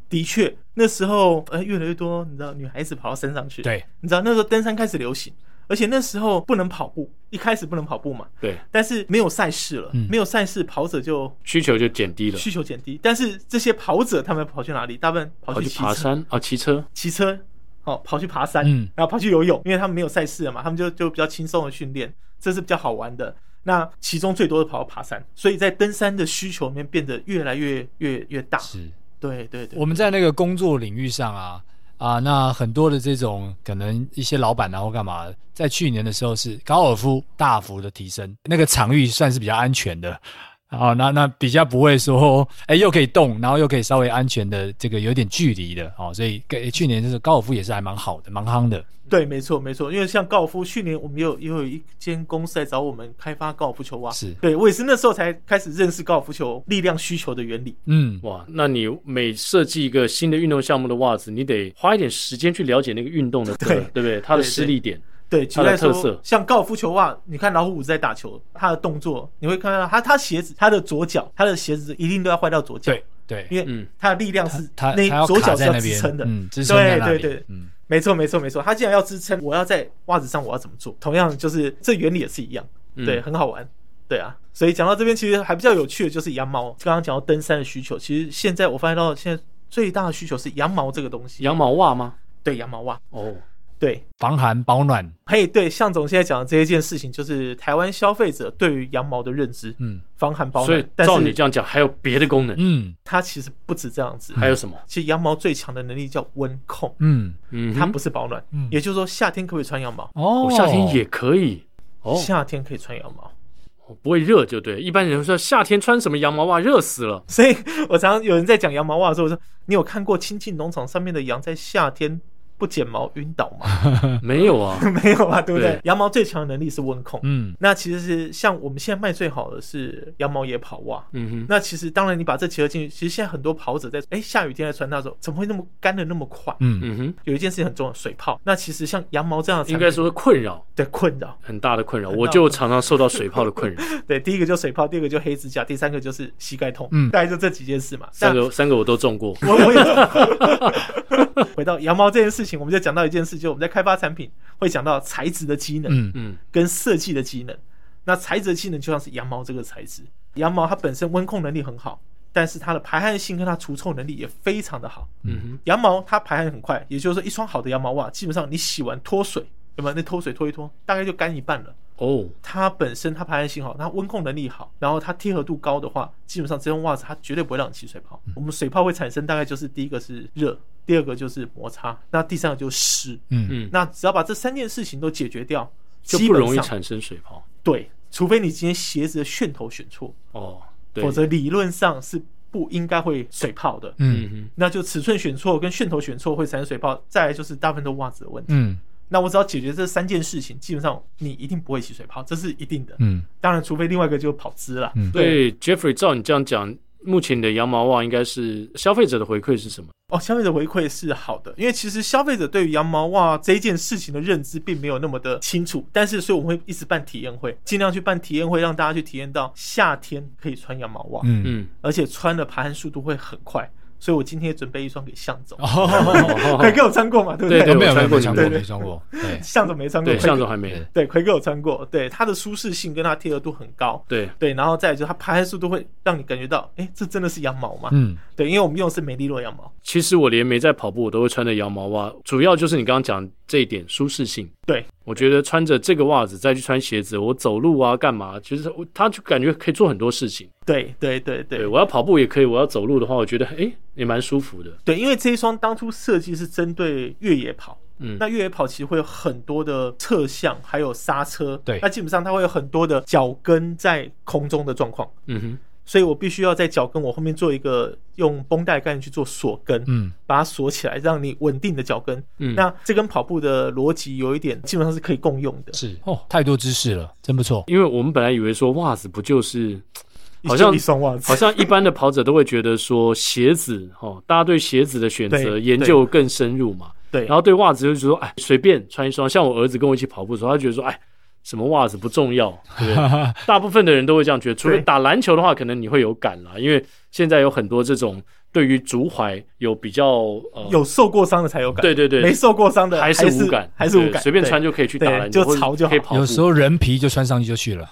的确那时候呃越来越多，你知道女孩子跑到山上去。对，你知道那时候登山开始流行，而且那时候不能跑步，一开始不能跑步嘛。对，但是没有赛事了，嗯、没有赛事，跑者就需求就减低了，需求减低。但是这些跑者他们跑去哪里？大部分跑去，跑去爬山啊，骑车，骑车。哦，跑去爬山，嗯，然后跑去游泳，因为他们没有赛事了嘛，他们就就比较轻松的训练，这是比较好玩的。那其中最多的跑到爬山，所以在登山的需求里面变得越来越越越大。是，对对对。我们在那个工作领域上啊啊，那很多的这种可能一些老板然后干嘛，在去年的时候是高尔夫大幅的提升，那个场域算是比较安全的。好，那那比较不会说，哎，又可以动，然后又可以稍微安全的这个有点距离的，哦，所以给去年就是高尔夫也是还蛮好的，蛮夯的。对，没错，没错，因为像高尔夫，去年我们也有也有一间公司来找我们开发高尔夫球袜，是对我也是那时候才开始认识高尔夫球力量需求的原理。嗯，哇，那你每设计一个新的运动项目的袜子，你得花一点时间去了解那个运动的，对，对不对？它的施力点。对，举例来说，像高尔夫球袜，你看老虎伍兹在打球，他的动作你会看到他，他鞋子，他的左脚，他的鞋子一定都要坏到左脚。对对，因为他的力量是他那左脚是要支撑的，嗯，支撑。对对对，嗯，没错没错没错，他既然要支撑，我要在袜子上我要怎么做？同样就是这原理也是一样，对，很好玩，对啊。所以讲到这边，其实还比较有趣的就是羊毛。刚刚讲到登山的需求，其实现在我发现到现在最大的需求是羊毛这个东西。羊毛袜吗？对，羊毛袜。哦。对，防寒保暖。嘿，对，向总现在讲的这一件事情，就是台湾消费者对于羊毛的认知。嗯，防寒保暖。所以照你这样讲，还有别的功能。嗯，它其实不止这样子。还有什么？其实羊毛最强的能力叫温控。嗯嗯，它不是保暖。嗯，也就是说，夏天可不可以穿羊毛？哦，夏天也可以。哦，夏天可以穿羊毛，不会热就对。一般人说夏天穿什么羊毛袜，热死了。所以我常常有人在讲羊毛袜的时候我说：“你有看过亲近农场上面的羊在夏天？”不剪毛晕倒吗？没有啊，没有啊，对不对？对羊毛最强的能力是温控。嗯，那其实是像我们现在卖最好的是羊毛野跑袜。嗯哼，那其实当然你把这结合进去，其实现在很多跑者在哎下雨天在穿它的时候，怎么会那么干的那么快？嗯嗯哼，有一件事情很重要，水泡。那其实像羊毛这样的，应该说困扰，对困扰很大的困扰。我就常常受到水泡的困扰。对，第一个就水泡，第二个就黑指甲，第三个就是膝盖痛。嗯，大概就这几件事嘛。三个三个我都中过。我我也。回到羊毛这件事情，我们就讲到一件。事，就我们在开发产品会讲到材质的机能，嗯嗯，跟设计的机能。那材质的机能就像是羊毛这个材质，羊毛它本身温控能力很好，但是它的排汗性跟它除臭能力也非常的好。嗯哼，羊毛它排汗很快，也就是说一双好的羊毛袜，基本上你洗完脱水，有没有？那脱水脱一脱，大概就干一半了。哦，它本身它排汗性好，它温控能力好，然后它贴合度高的话，基本上这双袜子它绝对不会让你起水泡。我们水泡会产生大概就是第一个是热，第二个就是摩擦，那第三个就是湿。嗯嗯，那只要把这三件事情都解决掉，就不容易产生水泡。对，除非你今天鞋子的楦头选错哦，对，否则理论上是不应该会水泡的。嗯嗯那就尺寸选错跟楦头选错会产生水泡，再来就是大部分都袜子的问题。嗯那我只要解决这三件事情，基本上你一定不会起水泡，这是一定的。嗯当然，除非另外一个就是跑姿了。嗯对，Jeffrey，照你这样讲，目前的羊毛袜应该是消费者的回馈是什么？哦，消费者回馈是好的，因为其实消费者对于羊毛袜这件事情的认知并没有那么的清楚，但是所以我们会一直办体验会，尽量去办体验会，让大家去体验到夏天可以穿羊毛袜，嗯嗯，而且穿的排汗速度会很快。所以我今天也准备一双给向总，哦，奎哥有穿过吗？对不对？对没有没有我穿过没穿过。对对没穿过，对。向总没穿过，向总还没，对。奎哥有穿过，对它的舒适性跟它贴合度很高，对，对，然后再来就是它爬的速度会让你感觉到，哎，这真的是羊毛吗？嗯。对，因为我们用的是美利诺羊毛，其实我连没在跑步，我都会穿的羊毛袜，主要就是你刚刚讲这一点舒适性。对，我觉得穿着这个袜子再去穿鞋子，我走路啊干嘛，其实我他就感觉可以做很多事情。对对对对对，我要跑步也可以，我要走路的话，我觉得哎也蛮舒服的。对，因为这一双当初设计是针对越野跑，嗯，那越野跑其实会有很多的侧向，还有刹车，对那基本上它会有很多的脚跟在空中的状况，嗯哼，所以我必须要在脚跟我后面做一个用绷带概念去做锁跟，嗯把它锁起来，让你稳定的脚跟。嗯那这跟跑步的逻辑有一点，基本上是可以共用的。是哦，太多知识了，真不错。因为我们本来以为说袜子不就是。好像一双袜子，好像一般的跑者都会觉得说鞋子哦，大家对鞋子的选择 研究更深入嘛。对，然后对袜子就是说，哎，随便穿一双。像我儿子跟我一起跑步的时候，他觉得说，哎，什么袜子不重要，对不对？大部分的人都会这样觉得。除了打篮球的话，可能你会有感啦，因为现在有很多这种对于足踝有比较呃有受过伤的才有感，对对对，没受过伤的还是无感，还是无感，随便穿就可以去打篮球，就潮就好。有时候人皮就穿上去就去了。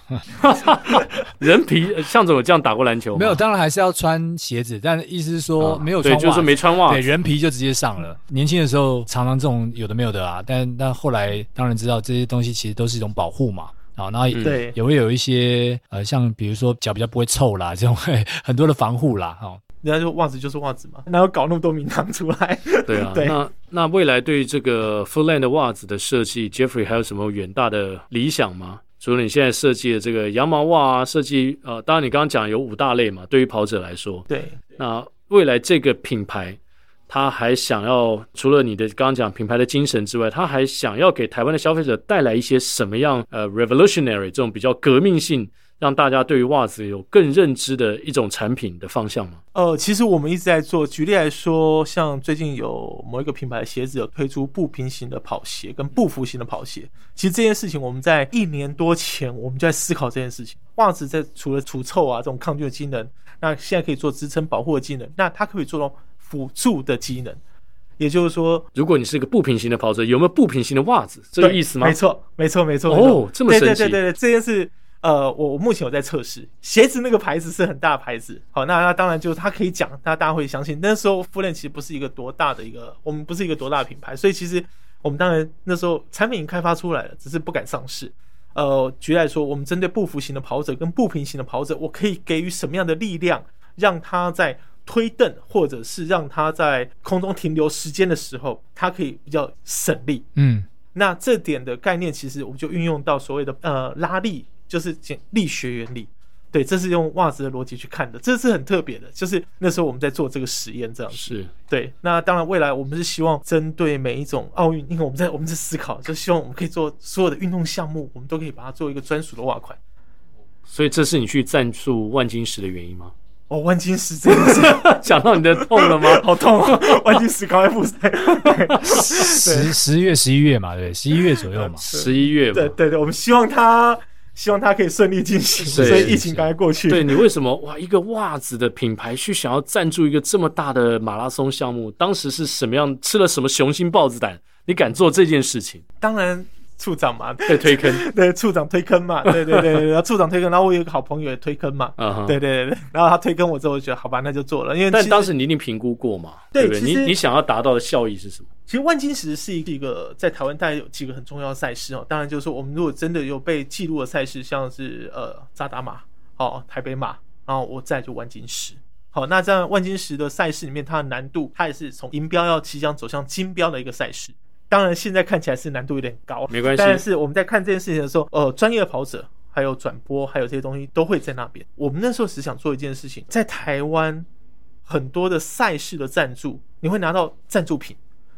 人皮，向总有这样打过篮球吗？没有，当然还是要穿鞋子，但意思是说没有穿袜，对，就是没穿袜子，对，人皮就直接上了。年轻的时候常常这种有的没有的啊，但但后来当然知道这些东西其实都是一种保护嘛。啊，然后对也会有一些呃，像比如说脚比较不会臭啦，这种 很多的防护啦，哈。人家说袜子就是袜子嘛，哪有搞那么多名堂出来？对啊，对那那未来对于这个 Full Land 的袜子的设计，Jeffrey 还有什么远大的理想吗？除了你现在设计的这个羊毛袜啊，设计呃，当然你刚刚讲有五大类嘛，对于跑者来说，对，那未来这个品牌，他还想要除了你的刚刚讲品牌的精神之外，他还想要给台湾的消费者带来一些什么样呃 revolutionary 这种比较革命性，让大家对于袜子有更认知的一种产品的方向吗？呃，其实我们一直在做。举例来说，像最近有某一个品牌的鞋子有推出不平行的跑鞋跟不服型的跑鞋。其实这件事情我们在一年多前我们就在思考这件事情。袜子在除了除臭啊这种抗菌的机能，那现在可以做支撑保护的机能，那它可以做到辅助的机能。也就是说，如果你是一个不平行的跑者，有没有不平行的袜子？这个意思吗？没错，没错，没错。哦，这么神奇。对对对对对，这件事。呃，我我目前有在测试鞋子，那个牌子是很大的牌子，好，那那当然就是他可以讲，那大家会相信。那时候 Footland 其实不是一个多大的一个，我们不是一个多大的品牌，所以其实我们当然那时候产品已经开发出来了，只是不敢上市。呃，举例来说，我们针对不服型的跑者跟不平型的跑者，我可以给予什么样的力量，让他在推蹬或者是让他在空中停留时间的时候，他可以比较省力。嗯，那这点的概念，其实我们就运用到所谓的呃拉力。就是讲力学原理，对，这是用袜子的逻辑去看的，这是很特别的。就是那时候我们在做这个实验，这样是对。那当然，未来我们是希望针对每一种奥运，因为我们在我们在思考，就希望我们可以做所有的运动项目，我们都可以把它做一个专属的袜款。所以这是你去赞助万金石的原因吗？哦，万金石真的是 讲到你的痛了吗？好痛哦！万金石高复赛，十十月、十一月嘛，对，十一月左右嘛，十一月嘛。对对对，我们希望他。希望它可以顺利进行，所以疫情赶快过去。对，你为什么哇？一个袜子的品牌去想要赞助一个这么大的马拉松项目，当时是什么样？吃了什么雄心豹子胆？你敢做这件事情？当然，处长嘛，被推坑，对，处长推坑嘛，对对对，然后处长推坑，然后我有一个好朋友也推坑嘛，啊，对对对，然后他推坑我之后，我就觉得好吧，那就做了，因为但当时你一定评估过嘛，对不对？你你想要达到的效益是什么？其实万金石是一个在台湾大概有几个很重要的赛事哦，当然就是说我们如果真的有被记录的赛事，像是呃扎达马哦，台北马，然后我再就万金石。好，那这样万金石的赛事里面，它的难度，它也是从银标要即将走向金标的一个赛事。当然，现在看起来是难度有点高，没关系。但是我们在看这件事情的时候，呃，专业的跑者还有转播，还有这些东西都会在那边。我们那时候只想做一件事情，在台湾很多的赛事的赞助，你会拿到赞助品。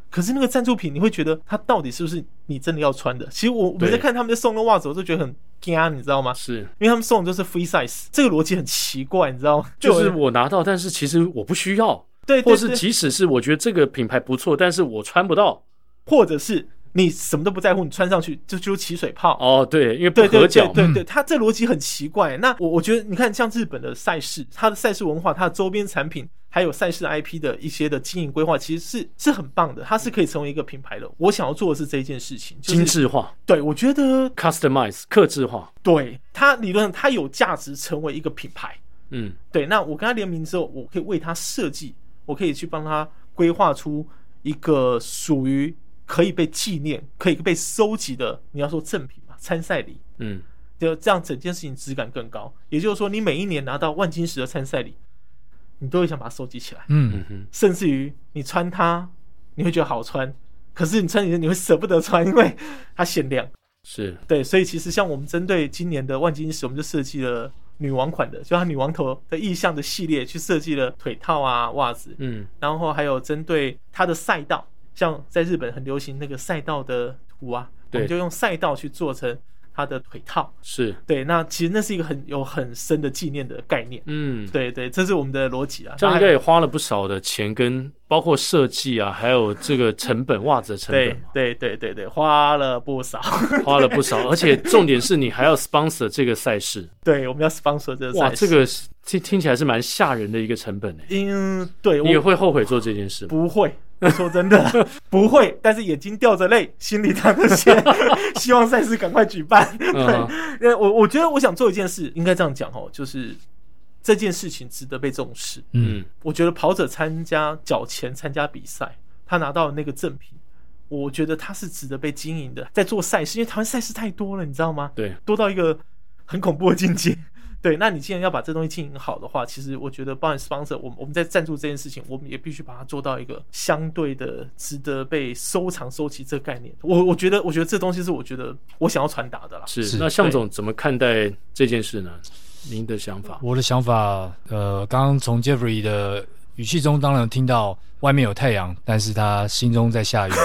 可是那个赞助品，你会觉得它到底是不是你真的要穿的？其实我每次看他们在送的袜子，我都觉得很惊，你知道吗？是因为他们送的都是 free size，这个逻辑很奇怪，你知道吗？就是我拿到，但是其实我不需要。对，或是即使是我觉得这个品牌不错，但是我穿不到，或者是你什么都不在乎，你穿上去就就起水泡。哦，对，因为不合脚。对对对，它这逻辑很奇怪。那我我觉得，你看像日本的赛事，它的赛事文化，它的周边产品。还有赛事 IP 的一些的经营规划，其实是是很棒的，它是可以成为一个品牌的。我想要做的是这一件事情，精致化。对，我觉得 customize 克制化，对它理论上它有价值成为一个品牌。嗯，对。那我跟他联名之后，我可以为他设计，我可以去帮他规划出一个属于可以被纪念、可以被收集的，你要说赠品嘛，参赛礼。嗯，就这样，整件事情质感更高。也就是说，你每一年拿到万金石的参赛礼。你都会想把它收集起来，嗯哼，甚至于你穿它，你会觉得好穿，可是你穿你你会舍不得穿，因为它限量，是对，所以其实像我们针对今年的万金石，我们就设计了女王款的，就它女王头的意象的系列，去设计了腿套啊、袜子，嗯，然后还有针对它的赛道，像在日本很流行那个赛道的图啊，我们就用赛道去做成。他的腿套是对，那其实那是一个很有很深的纪念的概念。嗯，对对，这是我们的逻辑啊。这样应该也花了不少的钱，跟包括设计啊，还有这个成本，袜子的成本。对对对对对，花了不少，花了不少。而且重点是你还要 sponsor 这个赛事。对，我们要 sponsor 这个赛事。哇，这个听听起来是蛮吓人的一个成本诶。嗯，对，你也会后悔做这件事吗？不会。说真的，不会，但是眼睛掉着泪，心里淌着血，希望赛事赶快举办。对，因为我我觉得我想做一件事，应该这样讲哦，就是这件事情值得被重视。嗯，我觉得跑者参加缴钱参加比赛，他拿到的那个赠品，我觉得他是值得被经营的。在做赛事，因为台湾赛事太多了，你知道吗？对，多到一个很恐怖的境界。对，那你既然要把这东西经营好的话，其实我觉得，包含 sponsor，我们我们在赞助这件事情，我们也必须把它做到一个相对的值得被收藏、收集这个概念。我我觉得，我觉得这东西是我觉得我想要传达的啦。是，那向总怎么看待这件事呢？您的想法？我的想法，呃，刚刚从 Jeffrey 的语气中，当然听到外面有太阳，但是他心中在下雨。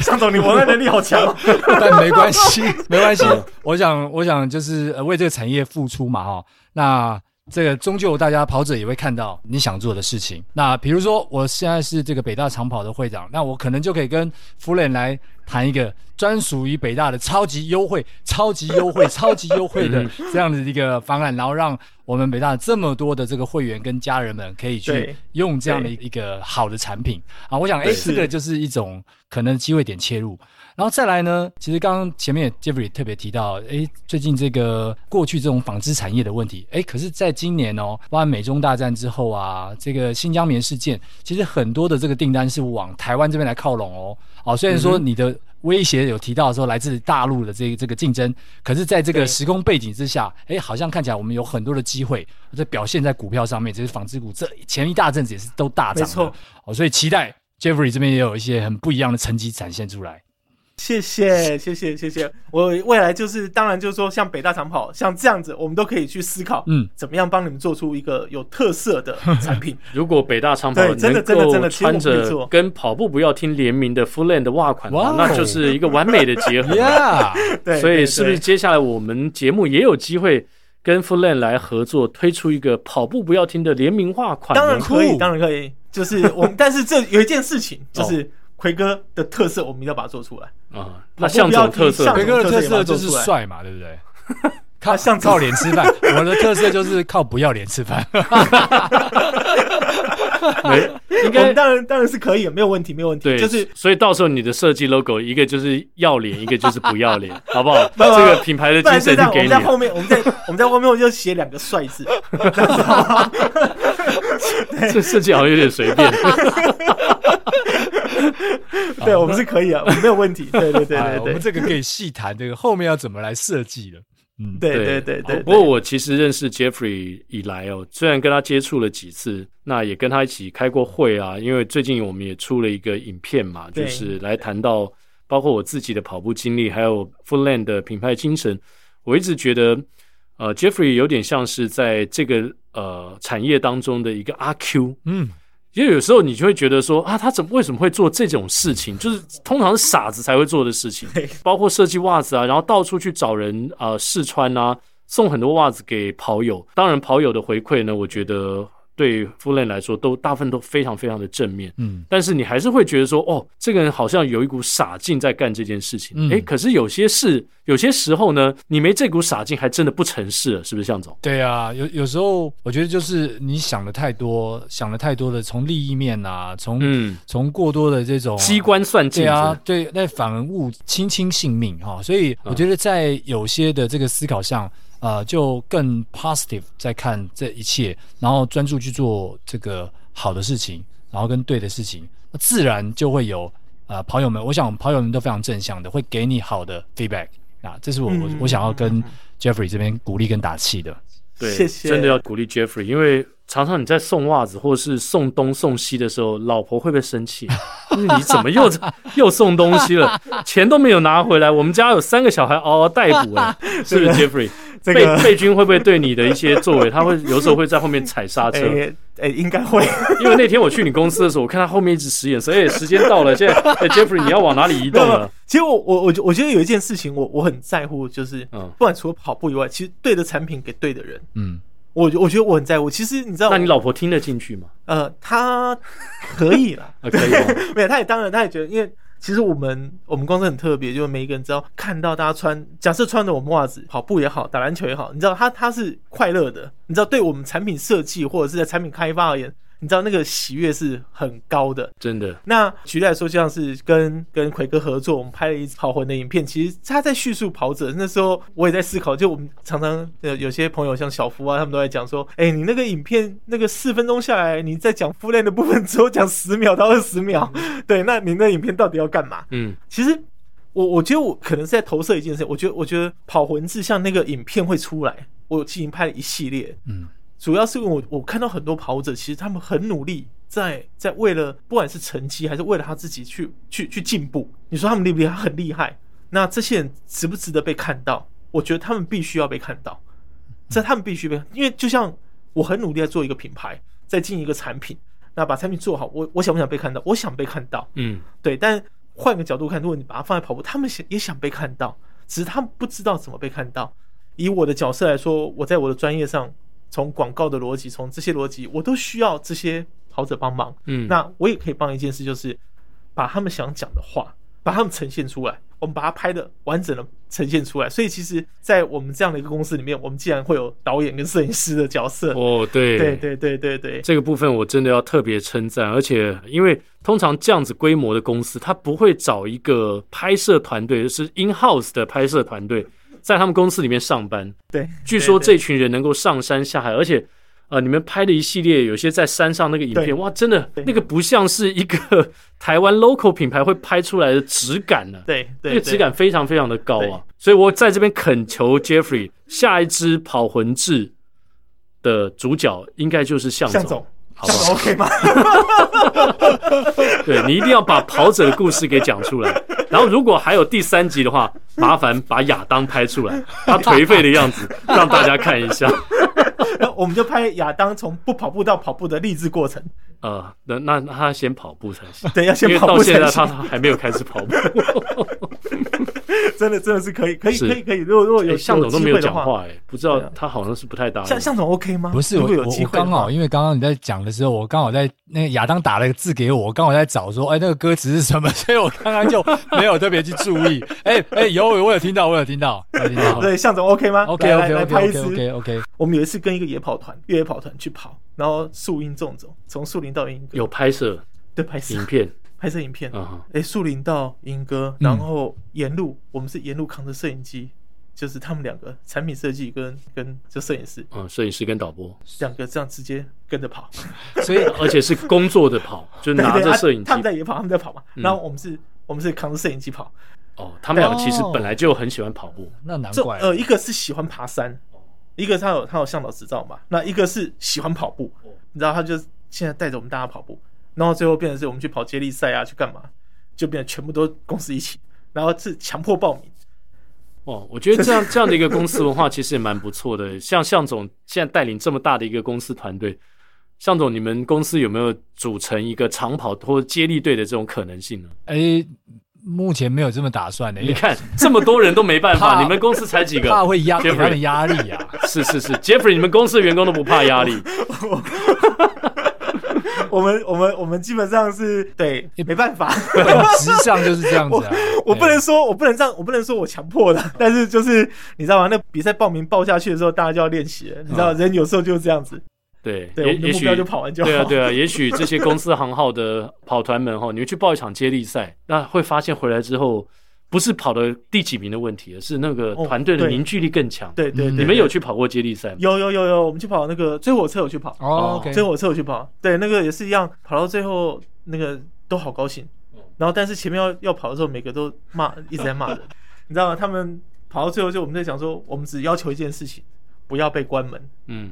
向总，你文案能力好强哦，但没关系，没关系。我想，我想就是为这个产业付出嘛，哈。那这个终究大家跑者也会看到你想做的事情。那比如说，我现在是这个北大长跑的会长，那我可能就可以跟 Footland 来谈一个专属于北大的超级优惠、超级优惠、超级优惠的这样的一个方案，然后让我们北大这么多的这个会员跟家人们可以去用这样的一个好的产品啊。我想，哎，这个就是一种可能机会点切入。然后再来呢，其实刚刚前面 Jeffrey 特别提到，哎，最近这个过去这种纺织产业的问题，哎，可是在今年哦，包括美中大战之后啊，这个新疆棉事件，其实很多的这个订单是往台湾这边来靠拢哦。哦，虽然说你的威胁有提到说来自大陆的这个这个竞争，可是在这个时空背景之下，哎，好像看起来我们有很多的机会，这表现在股票上面，这是纺织股这前一大阵子也是都大涨，没错。哦，所以期待 Jeffrey 这边也有一些很不一样的成绩展现出来。谢谢谢谢谢谢，我未来就是当然就是说，像北大长跑像这样子，我们都可以去思考，嗯，怎么样帮你们做出一个有特色的产品。如果北大长跑真的真的真的穿着跟跑步不要听联名的 Full Land 的袜款，那就是一个完美的结合。对，所以是不是接下来我们节目也有机会跟 Footland 来合作，推出一个跑步不要听的联名化款？当然可以，当然可以。就是我们，但是这有一件事情就是。魁哥的特色，我们一定要把它做出来啊！那象总特色，奎哥的特色就是帅嘛，对不对？靠像靠脸吃饭。我的特色就是靠不要脸吃饭。没，应该当然当然是可以，没有问题，没有问题。对，就是所以到时候你的设计 logo 一个就是要脸，一个就是不要脸，好不好？这个品牌的精神就给你。我们在后面，我们在我们在后面我就写两个帅字。这设计好像有点随便。对，我们是可以啊，没有问题。对对对 对对，我们这个可以细谈这个后面要怎么来设计了。嗯，对对对对。不过我其实认识 Jeffrey 以来哦，虽然跟他接触了几次，那也跟他一起开过会啊。因为最近我们也出了一个影片嘛，就是来谈到包括我自己的跑步经历，还有 Footland 的品牌精神。我一直觉得，呃，Jeffrey 有点像是在这个呃产业当中的一个阿 Q。嗯。因为有时候你就会觉得说啊，他怎么为什么会做这种事情？就是通常是傻子才会做的事情，包括设计袜子啊，然后到处去找人啊试穿啊，送很多袜子给跑友。当然，跑友的回馈呢，我觉得。对 Footland 来说，都大部分都非常非常的正面，嗯，但是你还是会觉得说，哦，这个人好像有一股傻劲在干这件事情，哎、嗯，可是有些事，有些时候呢，你没这股傻劲，还真的不成事了，是不是，向总？对啊，有有时候我觉得就是你想的太多，想的太多的，从利益面啊，从嗯，从过多的这种机关算尽，对啊，对，那反而误卿卿性命哈、哦，所以我觉得在有些的这个思考上。呃，就更 positive 在看这一切，然后专注去做这个好的事情，然后跟对的事情，那自然就会有呃跑友们，我想跑友们都非常正向的，会给你好的 feedback 啊，这是我我、嗯、我想要跟 Jeffrey 这边鼓励跟打气的。对，谢谢，真的要鼓励 Jeffrey，因为常常你在送袜子或是送东送西的时候，老婆会不会生气？你怎么又 又送东西了，钱都没有拿回来？我们家有三个小孩嗷嗷待哺啊，是不是 Jeffrey？这个贝贝军会不会对你的一些作为，他会有时候会在后面踩刹车？哎、欸欸，应该会。因为那天我去你公司的时候，我看他后面一直使眼色。哎，时间到了，现在哎，Jeffrey，你要往哪里移动了？其实我我我我觉得有一件事情我我很在乎，就是嗯，不管除了跑步以外，其实对的产品给对的人，嗯，我我觉得我很在乎。其实你知道，那你老婆听得进去吗？呃，她可以了，可以吗？没有，她也当然，她也觉得，因为。其实我们我们公司很特别，就是每一个人只要看到大家穿，假设穿着我们袜子跑步也好，打篮球也好，你知道他他是快乐的，你知道对我们产品设计或者是在产品开发而言。你知道那个喜悦是很高的，真的。那举例来说，像是跟跟奎哥合作，我们拍了一支跑魂的影片。其实他在叙述跑者，那时候我也在思考。就我们常常有有些朋友，像小夫啊，他们都在讲说：“哎、欸，你那个影片那个四分钟下来，你在讲 Footland 的部分只有讲十秒到二十秒，对，那你那影片到底要干嘛？”嗯，其实我我觉得我可能是在投射一件事。我觉得我觉得跑魂志像那个影片会出来，我进行拍了一系列，嗯。主要是因为我我看到很多跑者，其实他们很努力在，在在为了不管是成绩还是为了他自己去去去进步。你说他们厉不厉害？很厉害。那这些人值不值得被看到？我觉得他们必须要被看到，在他们必须被，因为就像我很努力在做一个品牌，在进一个产品，那把产品做好，我我想不想被看到？我想被看到，嗯，对。但换个角度看，如果你把它放在跑步，他们想也想被看到，只是他们不知道怎么被看到。以我的角色来说，我在我的专业上。从广告的逻辑，从这些逻辑，我都需要这些跑者帮忙。嗯，那我也可以帮一件事，就是把他们想讲的话，把他们呈现出来。我们把它拍的完整的呈现出来。所以，其实，在我们这样的一个公司里面，我们既然会有导演跟摄影师的角色。哦，对，对，对，对，对，对，这个部分我真的要特别称赞。而且，因为通常这样子规模的公司，他不会找一个拍摄团队，就是 in house 的拍摄团队。在他们公司里面上班，对，据说这群人能够上山下海，而且，呃，你们拍的一系列有些在山上那个影片，哇，真的那个不像是一个 台湾 local 品牌会拍出来的质感呢，对，对，那个质感非常非常的高啊，所以我在这边恳求 Jeffrey，下一支跑魂志的主角应该就是向总。好不好？OK 吗？对，你一定要把跑者的故事给讲出来。然后，如果还有第三集的话，麻烦把亚当拍出来，他颓废的样子，让大家看一下。然后我们就拍亚当从不跑步到跑步的励志过程。呃，那那他先跑步才行。对，要先跑步。因为到现在他还没有开始跑步。真的真的是可以，可以，可以，可以。如果如果有向总都没有讲话，哎，不知道他好像是不太搭。向向总 OK 吗？不是，我有机会刚好，因为刚刚你在讲的时候，我刚好在那个亚当打了个字给我，我刚好在找说，哎，那个歌词是什么？所以我刚刚就没有特别去注意。哎哎，有我有听到，我有听到，有听到。对，向总 OK 吗？OK OK OK OK OK OK。我们有一次跟一个野跑团、越野跑团去跑，然后树荫纵走，从树林到莺歌，有拍摄，对，拍摄影片。拍摄影片，哎、uh huh. 欸，树林到莺歌，然后沿路，嗯、我们是沿路扛着摄影机，就是他们两个产品设计跟跟就摄影师，嗯，摄影师跟导播。两个这样直接跟着跑，所以而且是工作的跑，就拿着摄影机，他们在也跑，他们在跑嘛，嗯、然后我们是，我们是扛着摄影机跑。哦，他们两个其实本来就很喜欢跑步，哦、那难怪。呃，一个是喜欢爬山，一个他有他有向导执照嘛，那一个是喜欢跑步，你知道，他就现在带着我们大家跑步，然后最后变成是我们去跑接力赛啊，去干嘛？就变成全部都公司一起，然后是强迫报名。哦，我觉得这样 这样的一个公司文化其实也蛮不错的。像向总现在带领这么大的一个公司团队，向总，你们公司有没有组成一个长跑或接力队的这种可能性呢？哎，目前没有这么打算的。你看这么多人都没办法，你们公司才几个？怕会压给他的压力啊！是是是，Jeffrey，你们公司的员工都不怕压力。我们我们我们基本上是对，也没办法，本质上就是这样子啊。我，我不能说，我不能这样，我不能说我强迫的，但是就是你知道吗？那比赛报名报下去的时候，大家就要练习了。你知道，人有时候就是这样子。对，对，我们的目标就跑完就好。对啊，对啊。也许这些公司行号的跑团们哈，你们去报一场接力赛，那会发现回来之后。不是跑的第几名的问题，而是那个团队的凝聚力更强。哦。对对对，你们有去跑过接力赛吗？有有有有，我们去跑那个追火车，有去跑。哦，追火车有去跑。对，那个也是一样，跑到最后那个都好高兴。然后，但是前面要要跑的时候，每个都骂，一直在骂人。你知道吗？他们跑到最后，就我们在想说，我们只要求一件事情，不要被关门。嗯。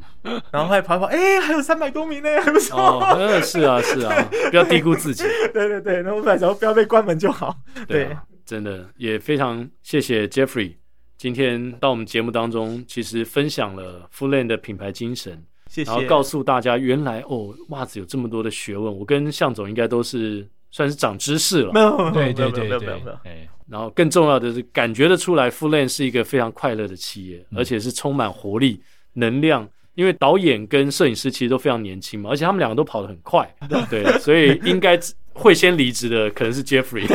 然后还跑一跑，哎，还有三百多名呢，还不错。哦，是啊是啊，不要低估自己。对 对对，然后我们讲不要被关门就好。对。真的也非常谢谢 Jeffrey 今天到我们节目当中，其实分享了 Full Land 的品牌精神，谢谢，然后告诉大家原来哦，袜子有这么多的学问。我跟向总应该都是算是长知识了，没有，对对对对，然后更重要的是，感觉得出来，Full Land 是一个非常快乐的企业，而且是充满活力、能量。因为导演跟摄影师其实都非常年轻嘛，而且他们两个都跑得很快，对，所以应该会先离职的可能是 Jeffrey，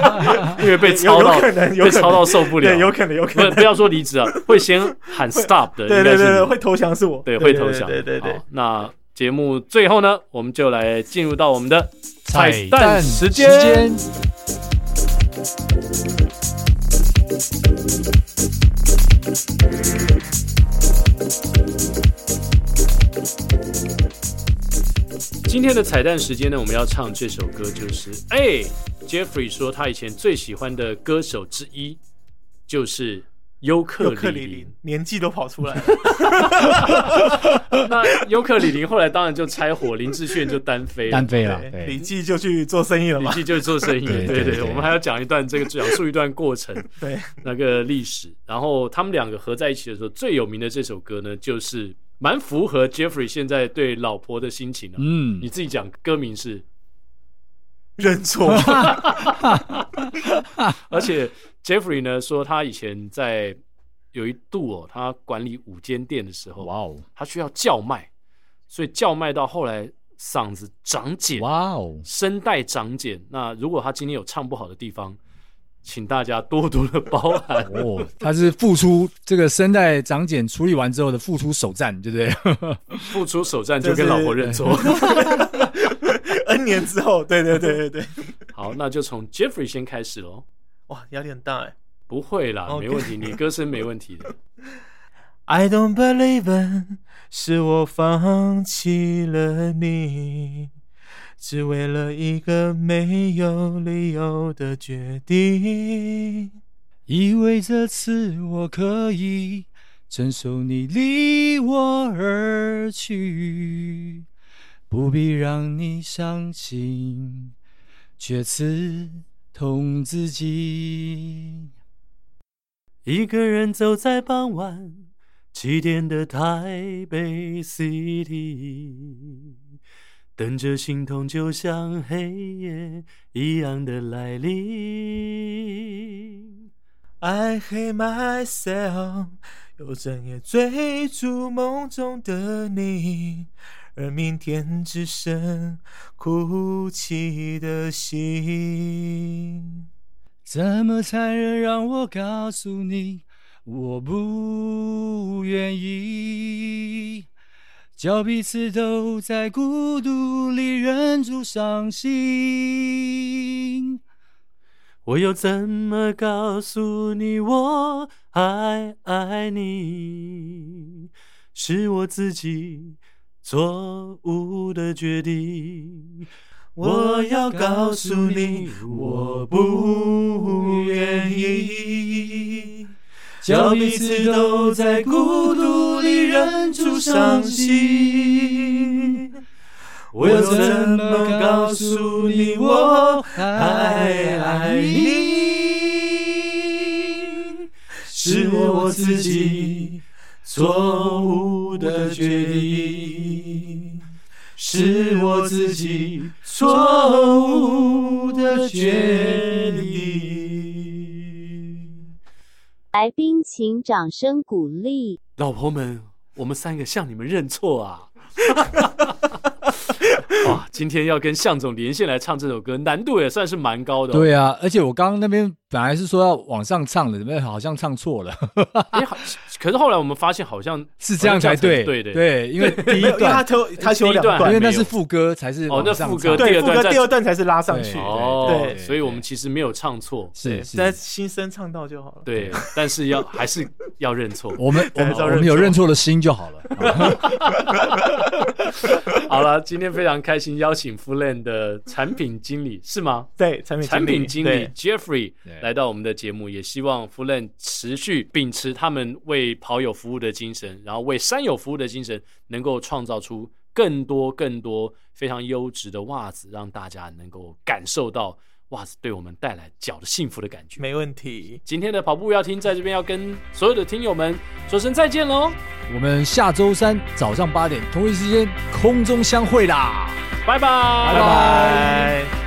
因为被操到被操到受不了，有可能有可能，不不要说离职啊，会先喊 stop 的，对对对，会投降是我，对，会投降，对对对。那节目最后呢，我们就来进入到我们的彩蛋时间。今天的彩蛋时间呢，我们要唱这首歌，就是哎，Jeffrey 说他以前最喜欢的歌手之一就是尤克里里，年纪都跑出来了。那尤克里里后来当然就拆伙，林志炫就单飞了，单飞了。李记就去做生意了嘛，李记就去做生意了。对对对，我们还要讲一段这个讲述一段过程，对那个历史。然后他们两个合在一起的时候，最有名的这首歌呢，就是。蛮符合 Jeffrey 现在对老婆的心情的。嗯，你自己讲，歌名是认错。而且 Jeffrey 呢说，他以前在有一度哦，他管理五间店的时候，哇哦，他需要叫卖，所以叫卖到后来嗓子长茧，哇哦，声带长茧。那如果他今天有唱不好的地方，请大家多多的包涵 哦，他是付出这个声带长茧处理完之后的付出首战，对不对？付出首战就跟老婆认错。N 年之后，对对对对对。好，那就从 Jeffrey 先开始喽。哇，压力很大哎。不会啦.没问题，你歌声没问题的。I don't believe in，是我放弃了你。只为了一个没有理由的决定，以为这次我可以承受你离我而去，不必让你伤心，却刺痛自己。一个人走在傍晚七点的台北 City。等着，心痛就像黑夜一样的来临。I hate myself，又整夜追逐梦中的你，而明天只剩哭泣的心。怎么残忍？让我告诉你，我不愿意。叫彼此都在孤独里忍住伤心，我又怎么告诉你我还爱你？是我自己错误的决定。我要告诉你，我不愿意。叫彼此都在孤独里忍住伤心，我又怎么告诉你我还爱你？是我自己错误的决定，是我自己错误的决定。来宾请掌声鼓励。老婆们，我们三个向你们认错啊！哇，今天要跟向总连线来唱这首歌，难度也算是蛮高的哦。对啊，而且我刚刚那边本来是说要往上唱的，怎么好像唱错了？哎，好，可是后来我们发现好像是这样才对，对对对，因为第一段他抽他修两段，因为那是副歌才是哦，那副歌对副歌第二段才是拉上去哦，对，所以我们其实没有唱错，是在新声唱到就好了。对，但是要 还是要认错，我们我们我们有认错。的心就好了。好了，今天非常开心邀请 Foodland 的产品经理是吗？对，产品产品经理 Jeffrey 来到我们的节目，也希望 Foodland 持续秉持他们为跑友服务的精神，然后为山友服务的精神，能够创造出更多更多非常优质的袜子，让大家能够感受到袜子对我们带来脚的幸福的感觉。没问题。今天的跑步要听，在这边要跟所有的听友们说声再见喽。我们下周三早上八点同一时间空中相会啦，拜拜，拜拜。